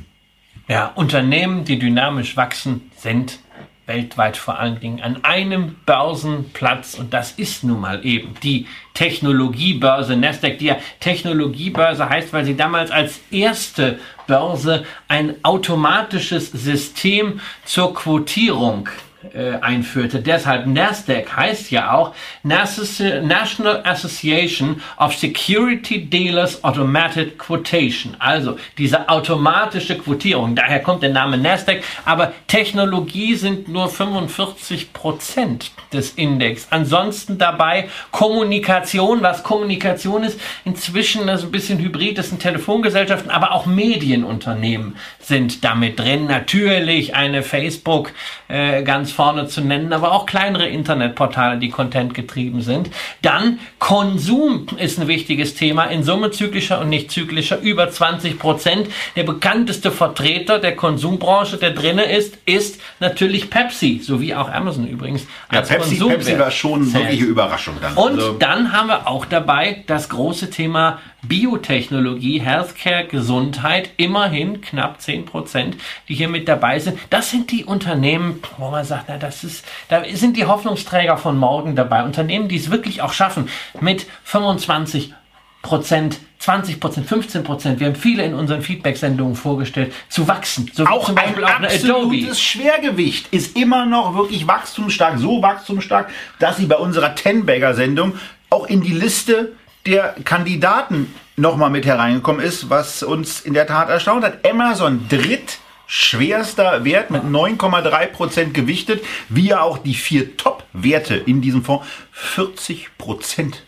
Ja, Unternehmen, die dynamisch wachsen, sind weltweit vor allen Dingen an einem Börsenplatz und das ist nun mal eben die Technologiebörse Nasdaq, die ja Technologiebörse heißt, weil sie damals als erste Börse ein automatisches System zur Quotierung äh, einführte. Deshalb NASDAQ heißt ja auch National Association of Security Dealers Automated Quotation. Also diese automatische Quotierung. Daher kommt der Name NASDAQ. Aber Technologie sind nur 45 Prozent des Index. Ansonsten dabei Kommunikation. Was Kommunikation ist, inzwischen ist ein bisschen hybrid. Das sind Telefongesellschaften, aber auch Medienunternehmen sind damit drin. Natürlich eine Facebook äh, ganz vorne zu nennen, aber auch kleinere Internetportale, die Content getrieben sind. Dann Konsum ist ein wichtiges Thema in Summe zyklischer und nicht zyklischer über 20 Prozent. Der bekannteste Vertreter der Konsumbranche, der drinne ist, ist natürlich Pepsi, sowie auch Amazon übrigens. Ja, Pepsi, Pepsi war schon wirkliche Überraschung dann. Und also. dann haben wir auch dabei das große Thema Biotechnologie, Healthcare, Gesundheit, immerhin knapp 10 Prozent, die hier mit dabei sind. Das sind die Unternehmen, wo man sagt, na, das ist, da sind die Hoffnungsträger von morgen dabei. Unternehmen, die es wirklich auch schaffen, mit 25 Prozent 20 Prozent, 15 Prozent, wir haben viele in unseren Feedback-Sendungen vorgestellt, zu wachsen. So auch zum Beispiel ein auch absolutes Schwergewicht ist immer noch wirklich wachstumsstark, so wachstumsstark, dass sie bei unserer Ten-Bagger-Sendung auch in die Liste der Kandidaten nochmal mit hereingekommen ist, was uns in der Tat erstaunt hat. Amazon drittschwerster Wert mit 9,3 Prozent gewichtet, wie auch die vier Top-Werte in diesem Fonds 40 Prozent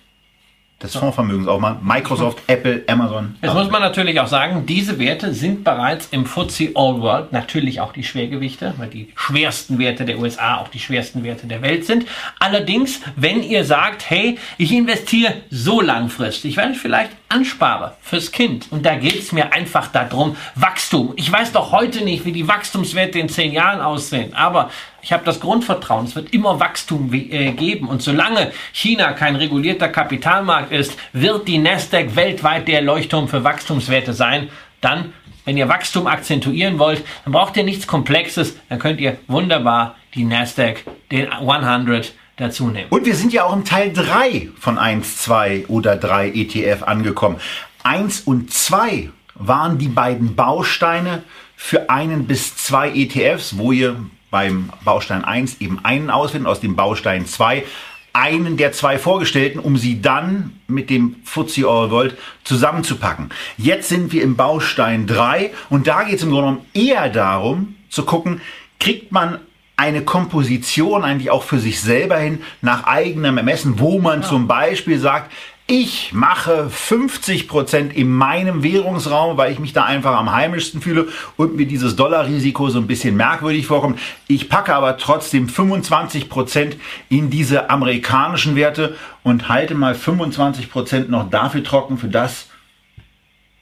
des Fondsvermögens auch mal. Microsoft, Apple, Amazon. Jetzt muss man natürlich auch sagen, diese Werte sind bereits im FTSE All World natürlich auch die Schwergewichte, weil die schwersten Werte der USA auch die schwersten Werte der Welt sind. Allerdings, wenn ihr sagt, hey, ich investiere so langfristig, weil ich vielleicht anspare fürs Kind und da geht es mir einfach darum, Wachstum. Ich weiß doch heute nicht, wie die Wachstumswerte in zehn Jahren aussehen, aber ich habe das Grundvertrauen, es wird immer Wachstum äh, geben. Und solange China kein regulierter Kapitalmarkt ist, wird die Nasdaq weltweit der Leuchtturm für Wachstumswerte sein. Dann, wenn ihr Wachstum akzentuieren wollt, dann braucht ihr nichts Komplexes. Dann könnt ihr wunderbar die Nasdaq, den 100 dazu nehmen. Und wir sind ja auch im Teil 3 von 1, 2 oder 3 ETF angekommen. 1 und 2 waren die beiden Bausteine für einen bis zwei ETFs, wo ihr beim Baustein 1 eben einen auswählen, aus dem Baustein 2 einen der zwei vorgestellten, um sie dann mit dem FTSE All World zusammenzupacken. Jetzt sind wir im Baustein 3 und da geht es im Grunde genommen eher darum zu gucken, kriegt man eine Komposition eigentlich auch für sich selber hin nach eigenem Ermessen, wo man ja. zum Beispiel sagt, ich mache 50 Prozent in meinem Währungsraum, weil ich mich da einfach am heimischsten fühle und mir dieses Dollarrisiko so ein bisschen merkwürdig vorkommt. Ich packe aber trotzdem 25 Prozent in diese amerikanischen Werte und halte mal 25 Prozent noch dafür trocken für das,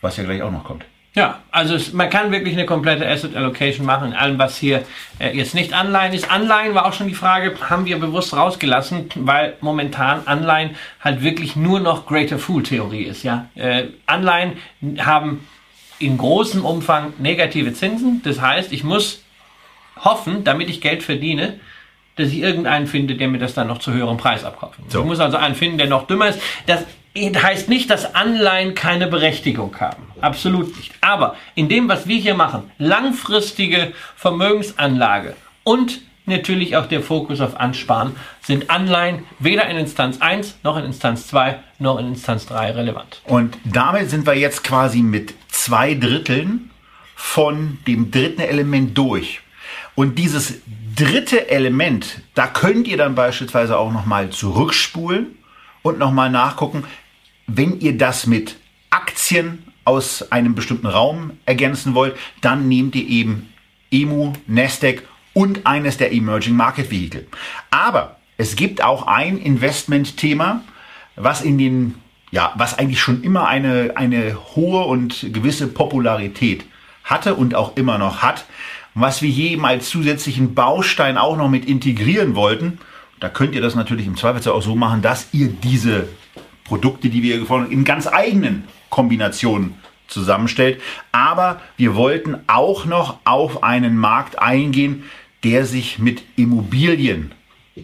was ja gleich auch noch kommt. Ja, also es, man kann wirklich eine komplette Asset Allocation machen in allem, was hier äh, jetzt nicht Anleihen ist. Anleihen war auch schon die Frage, haben wir bewusst rausgelassen, weil momentan Anleihen halt wirklich nur noch Greater Fool Theorie ist. Ja, äh, Anleihen haben in großem Umfang negative Zinsen. Das heißt, ich muss hoffen, damit ich Geld verdiene, dass ich irgendeinen finde, der mir das dann noch zu höherem Preis abkauft. So. Ich muss also einen finden, der noch dümmer ist. Das heißt nicht, dass Anleihen keine Berechtigung haben. Absolut nicht. Aber in dem, was wir hier machen, langfristige Vermögensanlage und natürlich auch der Fokus auf Ansparen, sind Anleihen weder in Instanz 1 noch in Instanz 2 noch in Instanz 3 relevant. Und damit sind wir jetzt quasi mit zwei Dritteln von dem dritten Element durch. Und dieses dritte Element, da könnt ihr dann beispielsweise auch nochmal zurückspulen und nochmal nachgucken, wenn ihr das mit Aktien aus einem bestimmten Raum ergänzen wollt, dann nehmt ihr eben EMU, Nasdaq und eines der Emerging Market Vehicle. Aber es gibt auch ein Investmentthema, was in den ja, was eigentlich schon immer eine, eine hohe und gewisse Popularität hatte und auch immer noch hat, was wir hier eben als zusätzlichen Baustein auch noch mit integrieren wollten. Da könnt ihr das natürlich im Zweifelsfall auch so machen, dass ihr diese Produkte, die wir gefunden haben, in ganz eigenen Kombinationen zusammenstellt. Aber wir wollten auch noch auf einen Markt eingehen, der sich mit Immobilien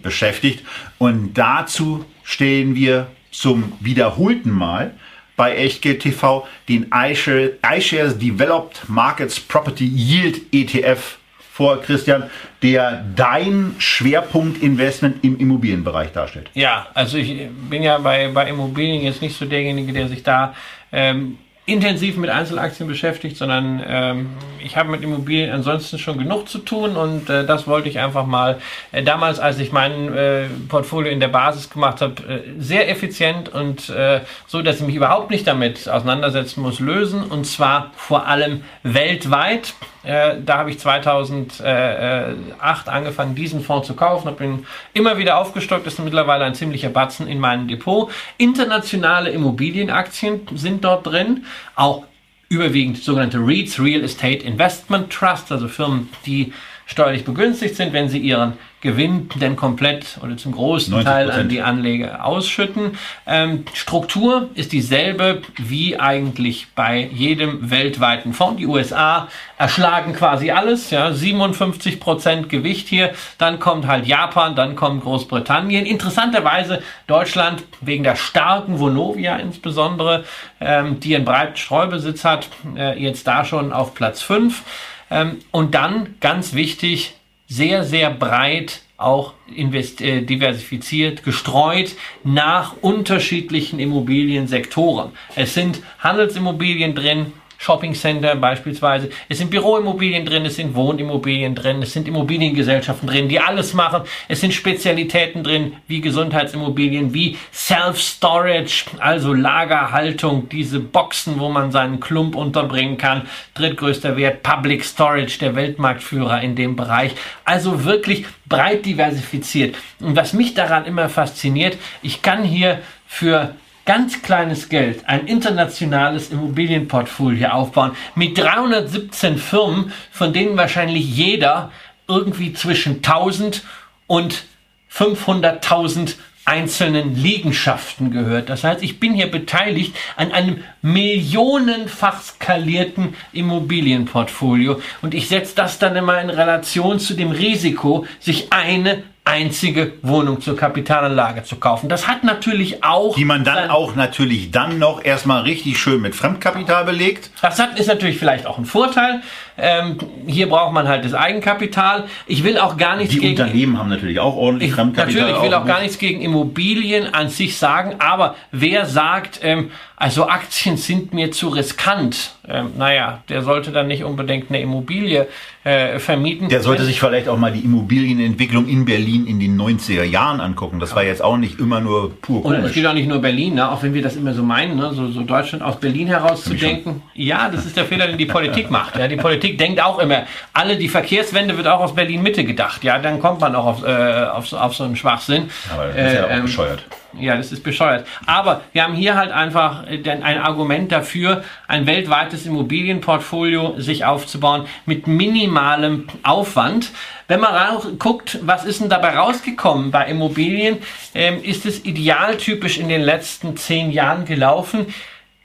beschäftigt. Und dazu stellen wir zum wiederholten Mal bei Echtgeld TV den iShares Developed Markets Property Yield ETF vor, Christian, der dein Schwerpunktinvestment im Immobilienbereich darstellt. Ja, also ich bin ja bei, bei Immobilien jetzt nicht so derjenige, der sich da ähm, intensiv mit Einzelaktien beschäftigt, sondern ähm, ich habe mit Immobilien ansonsten schon genug zu tun und äh, das wollte ich einfach mal äh, damals, als ich mein äh, Portfolio in der Basis gemacht habe, äh, sehr effizient und äh, so, dass ich mich überhaupt nicht damit auseinandersetzen muss, lösen und zwar vor allem weltweit. Äh, da habe ich 2008 angefangen, diesen Fonds zu kaufen, habe ihn immer wieder aufgestockt, ist mittlerweile ein ziemlicher Batzen in meinem Depot. Internationale Immobilienaktien sind dort drin, auch überwiegend sogenannte REITs, Real Estate Investment Trust, also Firmen, die steuerlich begünstigt sind, wenn sie ihren Gewinn denn komplett oder zum großen Teil an die Anleger ausschütten. Ähm, Struktur ist dieselbe wie eigentlich bei jedem weltweiten Fonds. Die USA erschlagen quasi alles, ja, 57 Prozent Gewicht hier. Dann kommt halt Japan, dann kommt Großbritannien. Interessanterweise Deutschland wegen der starken Vonovia insbesondere, ähm, die einen breiten Streubesitz hat, äh, jetzt da schon auf Platz 5. Ähm, und dann, ganz wichtig, sehr, sehr breit auch äh, diversifiziert, gestreut nach unterschiedlichen Immobiliensektoren. Es sind Handelsimmobilien drin, Shoppingcenter beispielsweise. Es sind Büroimmobilien drin, es sind Wohnimmobilien drin, es sind Immobiliengesellschaften drin, die alles machen. Es sind Spezialitäten drin, wie Gesundheitsimmobilien, wie Self-Storage, also Lagerhaltung, diese Boxen, wo man seinen Klump unterbringen kann. Drittgrößter Wert, Public Storage, der Weltmarktführer in dem Bereich. Also wirklich breit diversifiziert. Und was mich daran immer fasziniert, ich kann hier für ganz kleines Geld ein internationales Immobilienportfolio aufbauen mit 317 Firmen, von denen wahrscheinlich jeder irgendwie zwischen 1000 und 500.000 einzelnen Liegenschaften gehört. Das heißt, ich bin hier beteiligt an einem millionenfach skalierten Immobilienportfolio und ich setze das dann immer in Relation zu dem Risiko, sich eine einzige Wohnung zur Kapitalanlage zu kaufen. Das hat natürlich auch. Die man dann auch natürlich dann noch erstmal richtig schön mit Fremdkapital belegt. Das hat, ist natürlich vielleicht auch ein Vorteil. Ähm, hier braucht man halt das Eigenkapital. Ich will auch gar nichts Die gegen. Unternehmen haben natürlich auch ordentlich Ich, Fremdkapital. natürlich, ich will auch gar mit. nichts gegen Immobilien an sich sagen, aber wer sagt, ähm, also Aktien sind mir zu riskant, ähm, naja, der sollte dann nicht unbedingt eine Immobilie äh, vermieten. Der sollte sich vielleicht auch mal die Immobilienentwicklung in Berlin in den 90er Jahren angucken. Das war jetzt auch nicht immer nur pur Und es komisch. geht auch nicht nur Berlin, ne? auch wenn wir das immer so meinen, ne? so, so Deutschland aus Berlin heraus zu denken. Ja, das ist der Fehler, den die Politik macht. Ja? Die Politik denkt auch immer, alle die Verkehrswende wird auch aus Berlin Mitte gedacht. Ja, dann kommt man auch auf, äh, auf, so- auf so einen Schwachsinn. Aber das ist ja auch Äh, ähm, bescheuert. Ja, das ist bescheuert. Aber wir haben hier halt einfach äh, ein Argument dafür, ein weltweites Immobilienportfolio sich aufzubauen mit minimalem Aufwand. Wenn man guckt, was ist denn dabei rausgekommen bei Immobilien, ähm, ist es idealtypisch in den letzten zehn Jahren gelaufen.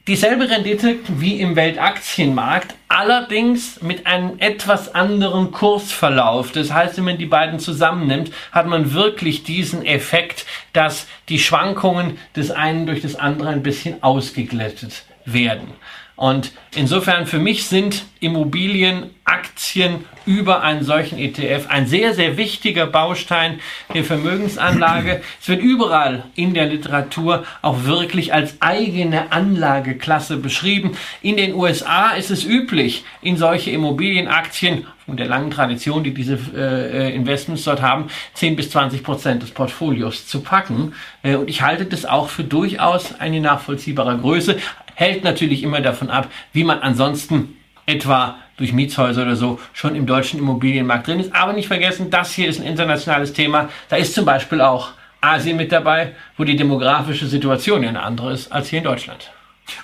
Dieselbe Rendite wie im Weltaktienmarkt, allerdings mit einem etwas anderen Kursverlauf. Das heißt, wenn man die beiden zusammennimmt, hat man wirklich diesen Effekt, dass die Schwankungen des einen durch das andere ein bisschen ausgeglättet werden. Und insofern für mich sind Immobilien, Aktien über einen solchen ETF ein sehr, sehr wichtiger Baustein der Vermögensanlage. Es wird überall in der Literatur auch wirklich als eigene Anlageklasse beschrieben. In den USA ist es üblich, in solche Immobilienaktien und der langen Tradition, die diese äh, Investments dort haben, 10 bis 20 Prozent des Portfolios zu packen. Äh, und ich halte das auch für durchaus eine nachvollziehbare Größe. Hält natürlich immer davon ab, wie man ansonsten etwa durch Mietshäuser oder so schon im deutschen Immobilienmarkt drin ist. Aber nicht vergessen, das hier ist ein internationales Thema. Da ist zum Beispiel auch Asien mit dabei, wo die demografische Situation ja eine andere ist als hier in Deutschland.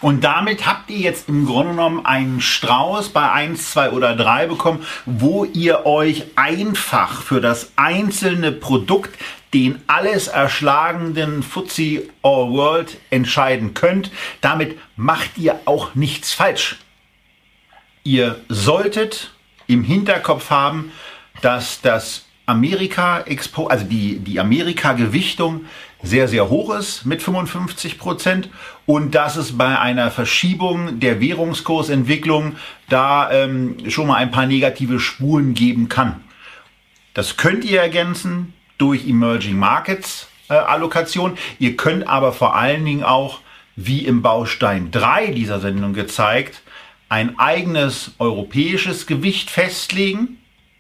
Und damit habt ihr jetzt im Grunde genommen einen Strauß bei 1, 2 oder 3 bekommen, wo ihr euch einfach für das einzelne Produkt den alles erschlagenden FTSE All World entscheiden könnt. Damit macht ihr auch nichts falsch. Ihr solltet im Hinterkopf haben, dass das Amerika Expo, also die, die Amerika-Gewichtung sehr, sehr hoch ist mit 55 Prozent und dass es bei einer Verschiebung der Währungskursentwicklung da ähm, schon mal ein paar negative Spuren geben kann. Das könnt ihr ergänzen durch Emerging Markets äh, Allokation. Ihr könnt aber vor allen Dingen auch, wie im Baustein 3 dieser Sendung gezeigt, ein eigenes europäisches Gewicht festlegen.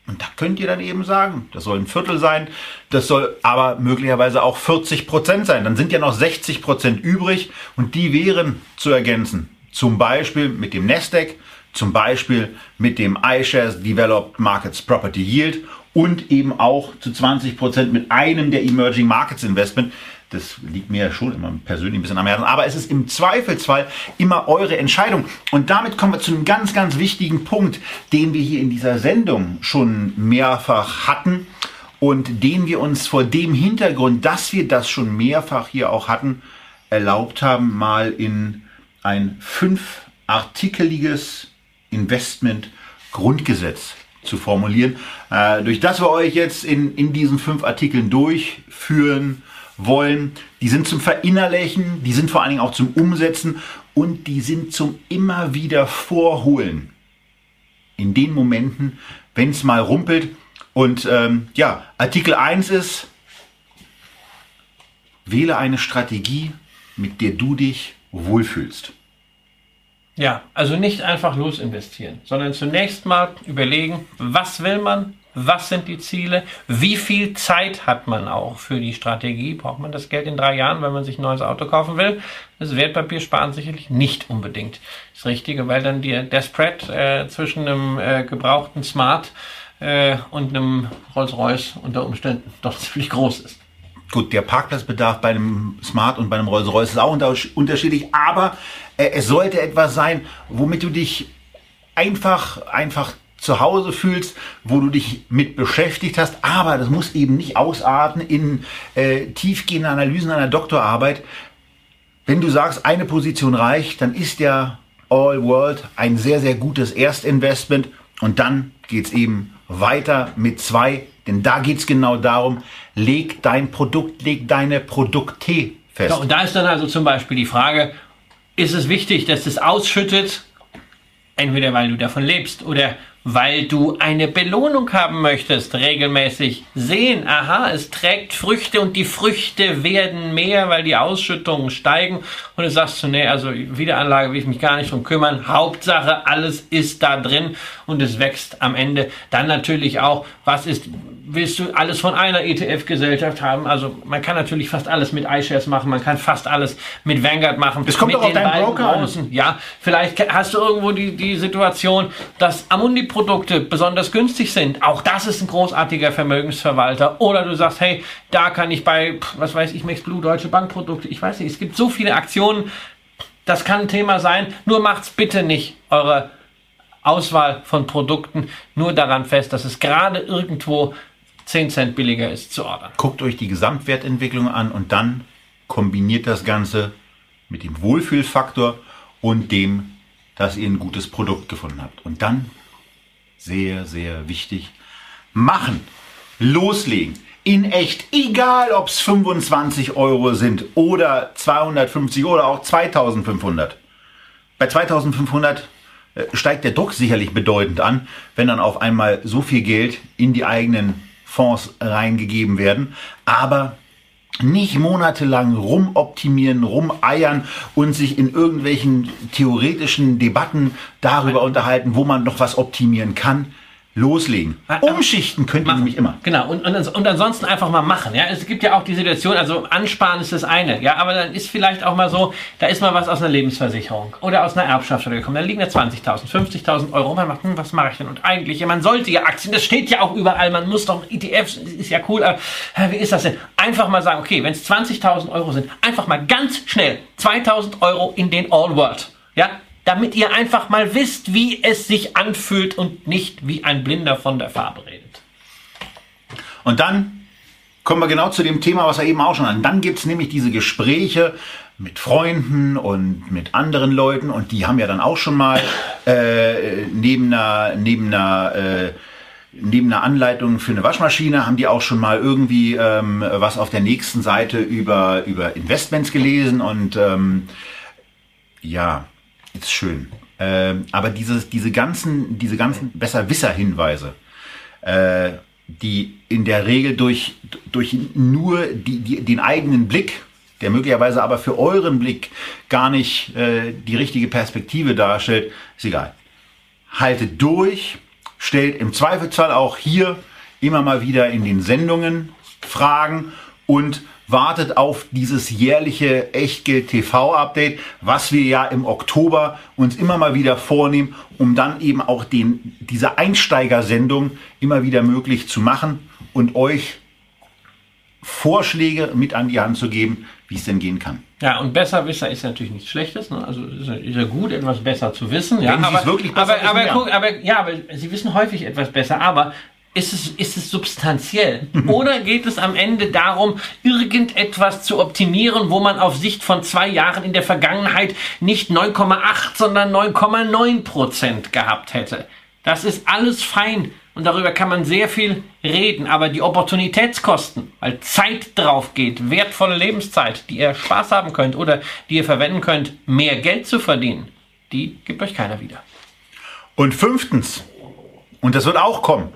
Und da könnt ihr dann eben sagen, das soll ein Viertel sein, das soll aber möglicherweise auch 40 Prozent sein. Dann sind ja noch 60 Prozent übrig und die wären zu ergänzen. Zum Beispiel mit dem Nasdaq, zum Beispiel mit dem iShares Developed Markets Property Yield und eben auch zu 20 Prozent mit einem der Emerging Markets Investment. Das liegt mir schon immer persönlich ein bisschen am Herzen. Aber es ist im Zweifelsfall immer eure Entscheidung. Und damit kommen wir zu einem ganz, ganz wichtigen Punkt, den wir hier in dieser Sendung schon mehrfach hatten und den wir uns vor dem Hintergrund, dass wir das schon mehrfach hier auch hatten, erlaubt haben, mal in ein fünfartikeliges Investment Grundgesetz zu formulieren, äh, durch das wir euch jetzt in, in diesen fünf Artikeln durchführen wollen. Die sind zum Verinnerlichen, die sind vor allen Dingen auch zum Umsetzen und die sind zum immer wieder Vorholen. In den Momenten, wenn es mal rumpelt. Und ähm, ja, Artikel 1 ist, wähle eine Strategie, mit der du dich wohlfühlst. Ja, also nicht einfach losinvestieren, sondern zunächst mal überlegen, was will man, was sind die Ziele, wie viel Zeit hat man auch für die Strategie, braucht man das Geld in drei Jahren, wenn man sich ein neues Auto kaufen will. Das Wertpapier sparen sicherlich nicht unbedingt das Richtige, weil dann die, der Spread äh, zwischen einem äh, gebrauchten Smart äh, und einem Rolls-Royce unter Umständen doch ziemlich groß ist. Gut, der Parkplatzbedarf bei einem Smart und bei einem Rolls-Royce ist auch unterschiedlich, aber äh, es sollte etwas sein, womit du dich einfach, einfach zu Hause fühlst, wo du dich mit beschäftigt hast, aber das muss eben nicht ausarten in äh, tiefgehende Analysen einer Doktorarbeit. Wenn du sagst, eine Position reicht, dann ist der All World ein sehr, sehr gutes Erstinvestment und dann geht es eben weiter mit zwei, denn da geht es genau darum, leg dein Produkt, leg deine Produkte fest. Ja, und da ist dann also zum Beispiel die Frage, ist es wichtig, dass es ausschüttet, entweder weil du davon lebst oder weil du eine Belohnung haben möchtest, regelmäßig sehen, aha, es trägt Früchte und die Früchte werden mehr, weil die Ausschüttungen steigen und du sagst du, nee, also Wiederanlage will ich mich gar nicht drum kümmern, Hauptsache alles ist da drin und es wächst am Ende. Dann natürlich auch, was ist, willst du alles von einer ETF-Gesellschaft haben? Also man kann natürlich fast alles mit iShares machen, man kann fast alles mit Vanguard machen. Es kommt mit doch auf deinen Broker an. Ja, vielleicht hast du irgendwo die, die Situation, dass Amundi Produkte besonders günstig sind. Auch das ist ein großartiger Vermögensverwalter. Oder du sagst, hey, da kann ich bei, was weiß ich, Blue Deutsche Bankprodukte, ich weiß nicht, es gibt so viele Aktionen, das kann ein Thema sein. Nur macht's bitte nicht eure Auswahl von Produkten nur daran fest, dass es gerade irgendwo 10 Cent billiger ist zu ordern. Guckt euch die Gesamtwertentwicklung an und dann kombiniert das Ganze mit dem Wohlfühlfaktor und dem, dass ihr ein gutes Produkt gefunden habt. Und dann sehr, sehr wichtig, machen, loslegen. In echt, egal ob es 25 Euro sind oder 250 oder auch 2500. Bei 2500 äh, steigt der Druck sicherlich bedeutend an, wenn dann auf einmal so viel Geld in die eigenen Fonds reingegeben werden. Aber nicht monatelang rumoptimieren, rumeiern und sich in irgendwelchen theoretischen Debatten darüber unterhalten, wo man noch was optimieren kann loslegen. Ah, Umschichten könnt ihr machen. nämlich immer. Genau, und, und, und ansonsten einfach mal machen. Ja? Es gibt ja auch die Situation, also ansparen ist das eine, ja, aber dann ist vielleicht auch mal so, da ist mal was aus einer Lebensversicherung oder aus einer Erbschaft gekommen, da liegen ja 20.000, 50.000 Euro, man macht, hm, was mache ich denn? Und eigentlich, man sollte ja Aktien, das steht ja auch überall, man muss doch ETFs, ist ja cool, aber wie ist das denn? Einfach mal sagen, okay, wenn es 20.000 Euro sind, einfach mal ganz schnell 2.000 Euro in den All World. Ja, damit ihr einfach mal wisst, wie es sich anfühlt und nicht wie ein Blinder von der Farbe redet. Und dann kommen wir genau zu dem Thema, was wir eben auch schon hatten. Dann gibt es nämlich diese Gespräche mit Freunden und mit anderen Leuten und die haben ja dann auch schon mal äh, neben einer, neben einer äh, neben einer Anleitung für eine Waschmaschine haben die auch schon mal irgendwie ähm, was auf der nächsten Seite über, über Investments gelesen und ähm, ja, ist schön. Ähm, aber dieses, diese ganzen, diese ganzen Besserwisser-Hinweise, äh, die in der Regel durch, durch nur die, die, den eigenen Blick, der möglicherweise aber für euren Blick gar nicht äh, die richtige Perspektive darstellt, ist egal. Haltet durch, stellt im Zweifelsfall auch hier immer mal wieder in den Sendungen Fragen und wartet auf dieses jährliche Echtgeld TV Update, was wir ja im Oktober uns immer mal wieder vornehmen, um dann eben auch den, diese Einsteigersendung immer wieder möglich zu machen und euch Vorschläge mit an die Hand zu geben, wie es denn gehen kann. Ja, und Besserwisser ist natürlich nichts Schlechtes. Ne? Also ist ja gut, etwas besser zu wissen. Ja, Wenn aber, es wirklich besser aber, wissen, aber, ja. guck, aber, ja, aber Sie wissen häufig etwas besser. Aber ist es, ist es substanziell? Oder geht es am Ende darum, irgendetwas zu optimieren, wo man auf Sicht von zwei Jahren in der Vergangenheit nicht 9,8, sondern 9,9 Prozent gehabt hätte? Das ist alles fein und darüber kann man sehr viel reden, aber die Opportunitätskosten, weil Zeit drauf geht, wertvolle Lebenszeit, die ihr Spaß haben könnt oder die ihr verwenden könnt, mehr Geld zu verdienen, die gibt euch keiner wieder. Und fünftens, und das wird auch kommen,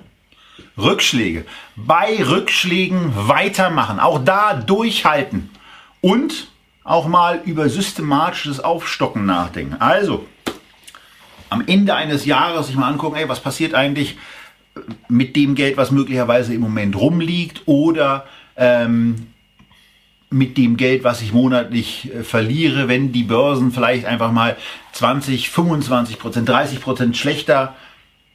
Rückschläge. Bei Rückschlägen weitermachen. Auch da durchhalten. Und auch mal über systematisches Aufstocken nachdenken. Also, am Ende eines Jahres sich mal angucken, ey, was passiert eigentlich mit dem Geld, was möglicherweise im Moment rumliegt oder ähm, mit dem Geld, was ich monatlich äh, verliere, wenn die Börsen vielleicht einfach mal 20, 25 Prozent, 30 Prozent schlechter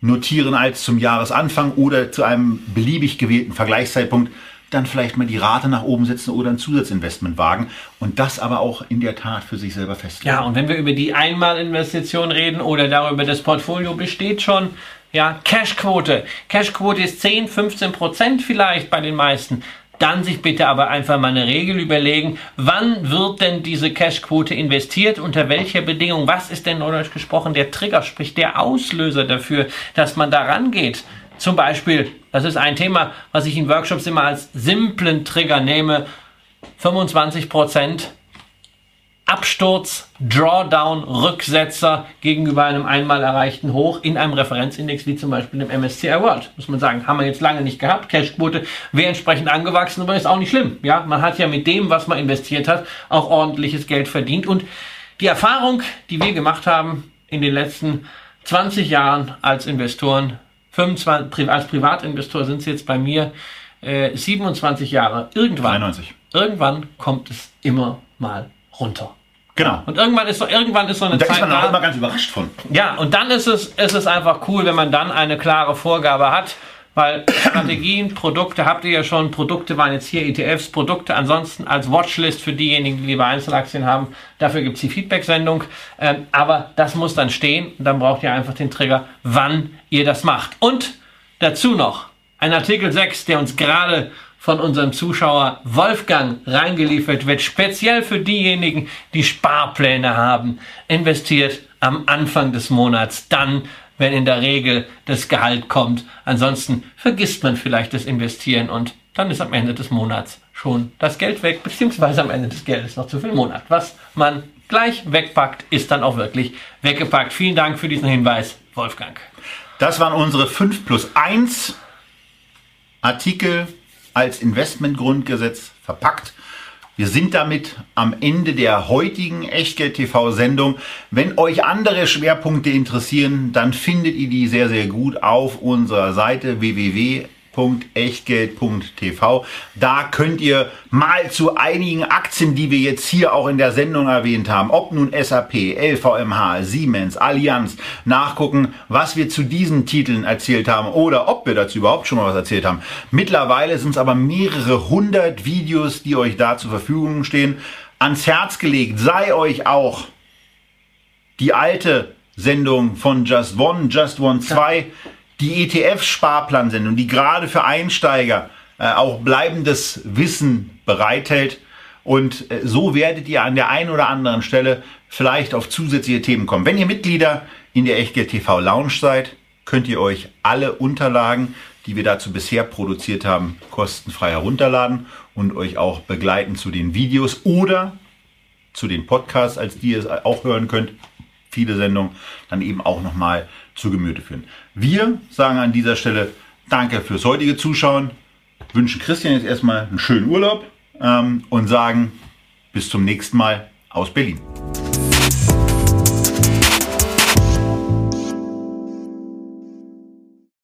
notieren als zum Jahresanfang oder zu einem beliebig gewählten Vergleichszeitpunkt, dann vielleicht mal die Rate nach oben setzen oder ein Zusatzinvestment wagen und das aber auch in der Tat für sich selber festlegen. Ja, und wenn wir über die Einmalinvestition reden oder darüber, das Portfolio besteht schon, ja, Cashquote. Cashquote ist 10, 15 Prozent vielleicht bei den meisten. Dann sich bitte aber einfach mal eine Regel überlegen, wann wird denn diese Cashquote investiert, unter welcher Bedingung, was ist denn neudeutsch gesprochen der Trigger, sprich der Auslöser dafür, dass man da rangeht. Zum Beispiel, das ist ein Thema, was ich in Workshops immer als simplen Trigger nehme, 25 Prozent Absturz, Drawdown, Rücksetzer gegenüber einem einmal erreichten Hoch in einem Referenzindex wie zum Beispiel dem MSCI World. Muss man sagen, haben wir jetzt lange nicht gehabt. Cashquote wäre entsprechend angewachsen, aber ist auch nicht schlimm. Ja, man hat ja mit dem, was man investiert hat, auch ordentliches Geld verdient. Und die Erfahrung, die wir gemacht haben in den letzten 20 Jahren als Investoren, 25, als Privatinvestor sind es jetzt bei mir äh, 27 Jahre. Irgendwann, 93. irgendwann kommt es immer mal runter. Genau. Und irgendwann ist so, irgendwann ist so eine Da Zeit ist man auch da. immer ganz überrascht von. Ja, und dann ist es, ist es einfach cool, wenn man dann eine klare Vorgabe hat, weil Strategien, Produkte habt ihr ja schon, Produkte waren jetzt hier ETFs, Produkte ansonsten als Watchlist für diejenigen, die lieber Einzelaktien haben. Dafür gibt's die Feedback-Sendung. Ähm, aber das muss dann stehen und dann braucht ihr einfach den Trigger, wann ihr das macht. Und dazu noch ein Artikel 6, der uns gerade von unserem Zuschauer Wolfgang reingeliefert wird, speziell für diejenigen, die Sparpläne haben, investiert am Anfang des Monats, dann, wenn in der Regel das Gehalt kommt. Ansonsten vergisst man vielleicht das Investieren und dann ist am Ende des Monats schon das Geld weg, beziehungsweise am Ende des Geldes noch zu viel Monat. Was man gleich wegpackt, ist dann auch wirklich weggepackt. Vielen Dank für diesen Hinweis, Wolfgang. Das waren unsere 5 plus 1 Artikel als Investmentgrundgesetz verpackt. Wir sind damit am Ende der heutigen Echtgeld TV Sendung. Wenn euch andere Schwerpunkte interessieren, dann findet ihr die sehr, sehr gut auf unserer Seite www.echtgeld.tv. Da könnt ihr mal zu einigen Aktien, die wir jetzt hier auch in der Sendung erwähnt haben, ob nun SAP, LVMH, Siemens, Allianz, nachgucken, was wir zu diesen Titeln erzählt haben oder ob wir dazu überhaupt schon mal was erzählt haben. Mittlerweile sind es aber mehrere hundert Videos, die euch da zur Verfügung stehen. Ans Herz gelegt sei euch auch die alte Sendung von Just One, Just One 2, die ETF-Sparplansendung, die gerade für Einsteiger äh, auch bleibendes Wissen bereithält. Und äh, so werdet ihr an der einen oder anderen Stelle vielleicht auf zusätzliche Themen kommen. Wenn ihr Mitglieder in der Echtgeld TV Lounge seid, könnt ihr euch alle Unterlagen, die wir dazu bisher produziert haben, kostenfrei herunterladen und euch auch begleiten zu den Videos oder zu den Podcasts, als die ihr es auch hören könnt. Viele Sendungen dann eben auch nochmal zu Gemüte führen. Wir sagen an dieser Stelle Danke fürs heutige Zuschauen, wünschen Christian jetzt erstmal einen schönen Urlaub ähm, und sagen bis zum nächsten Mal aus Berlin.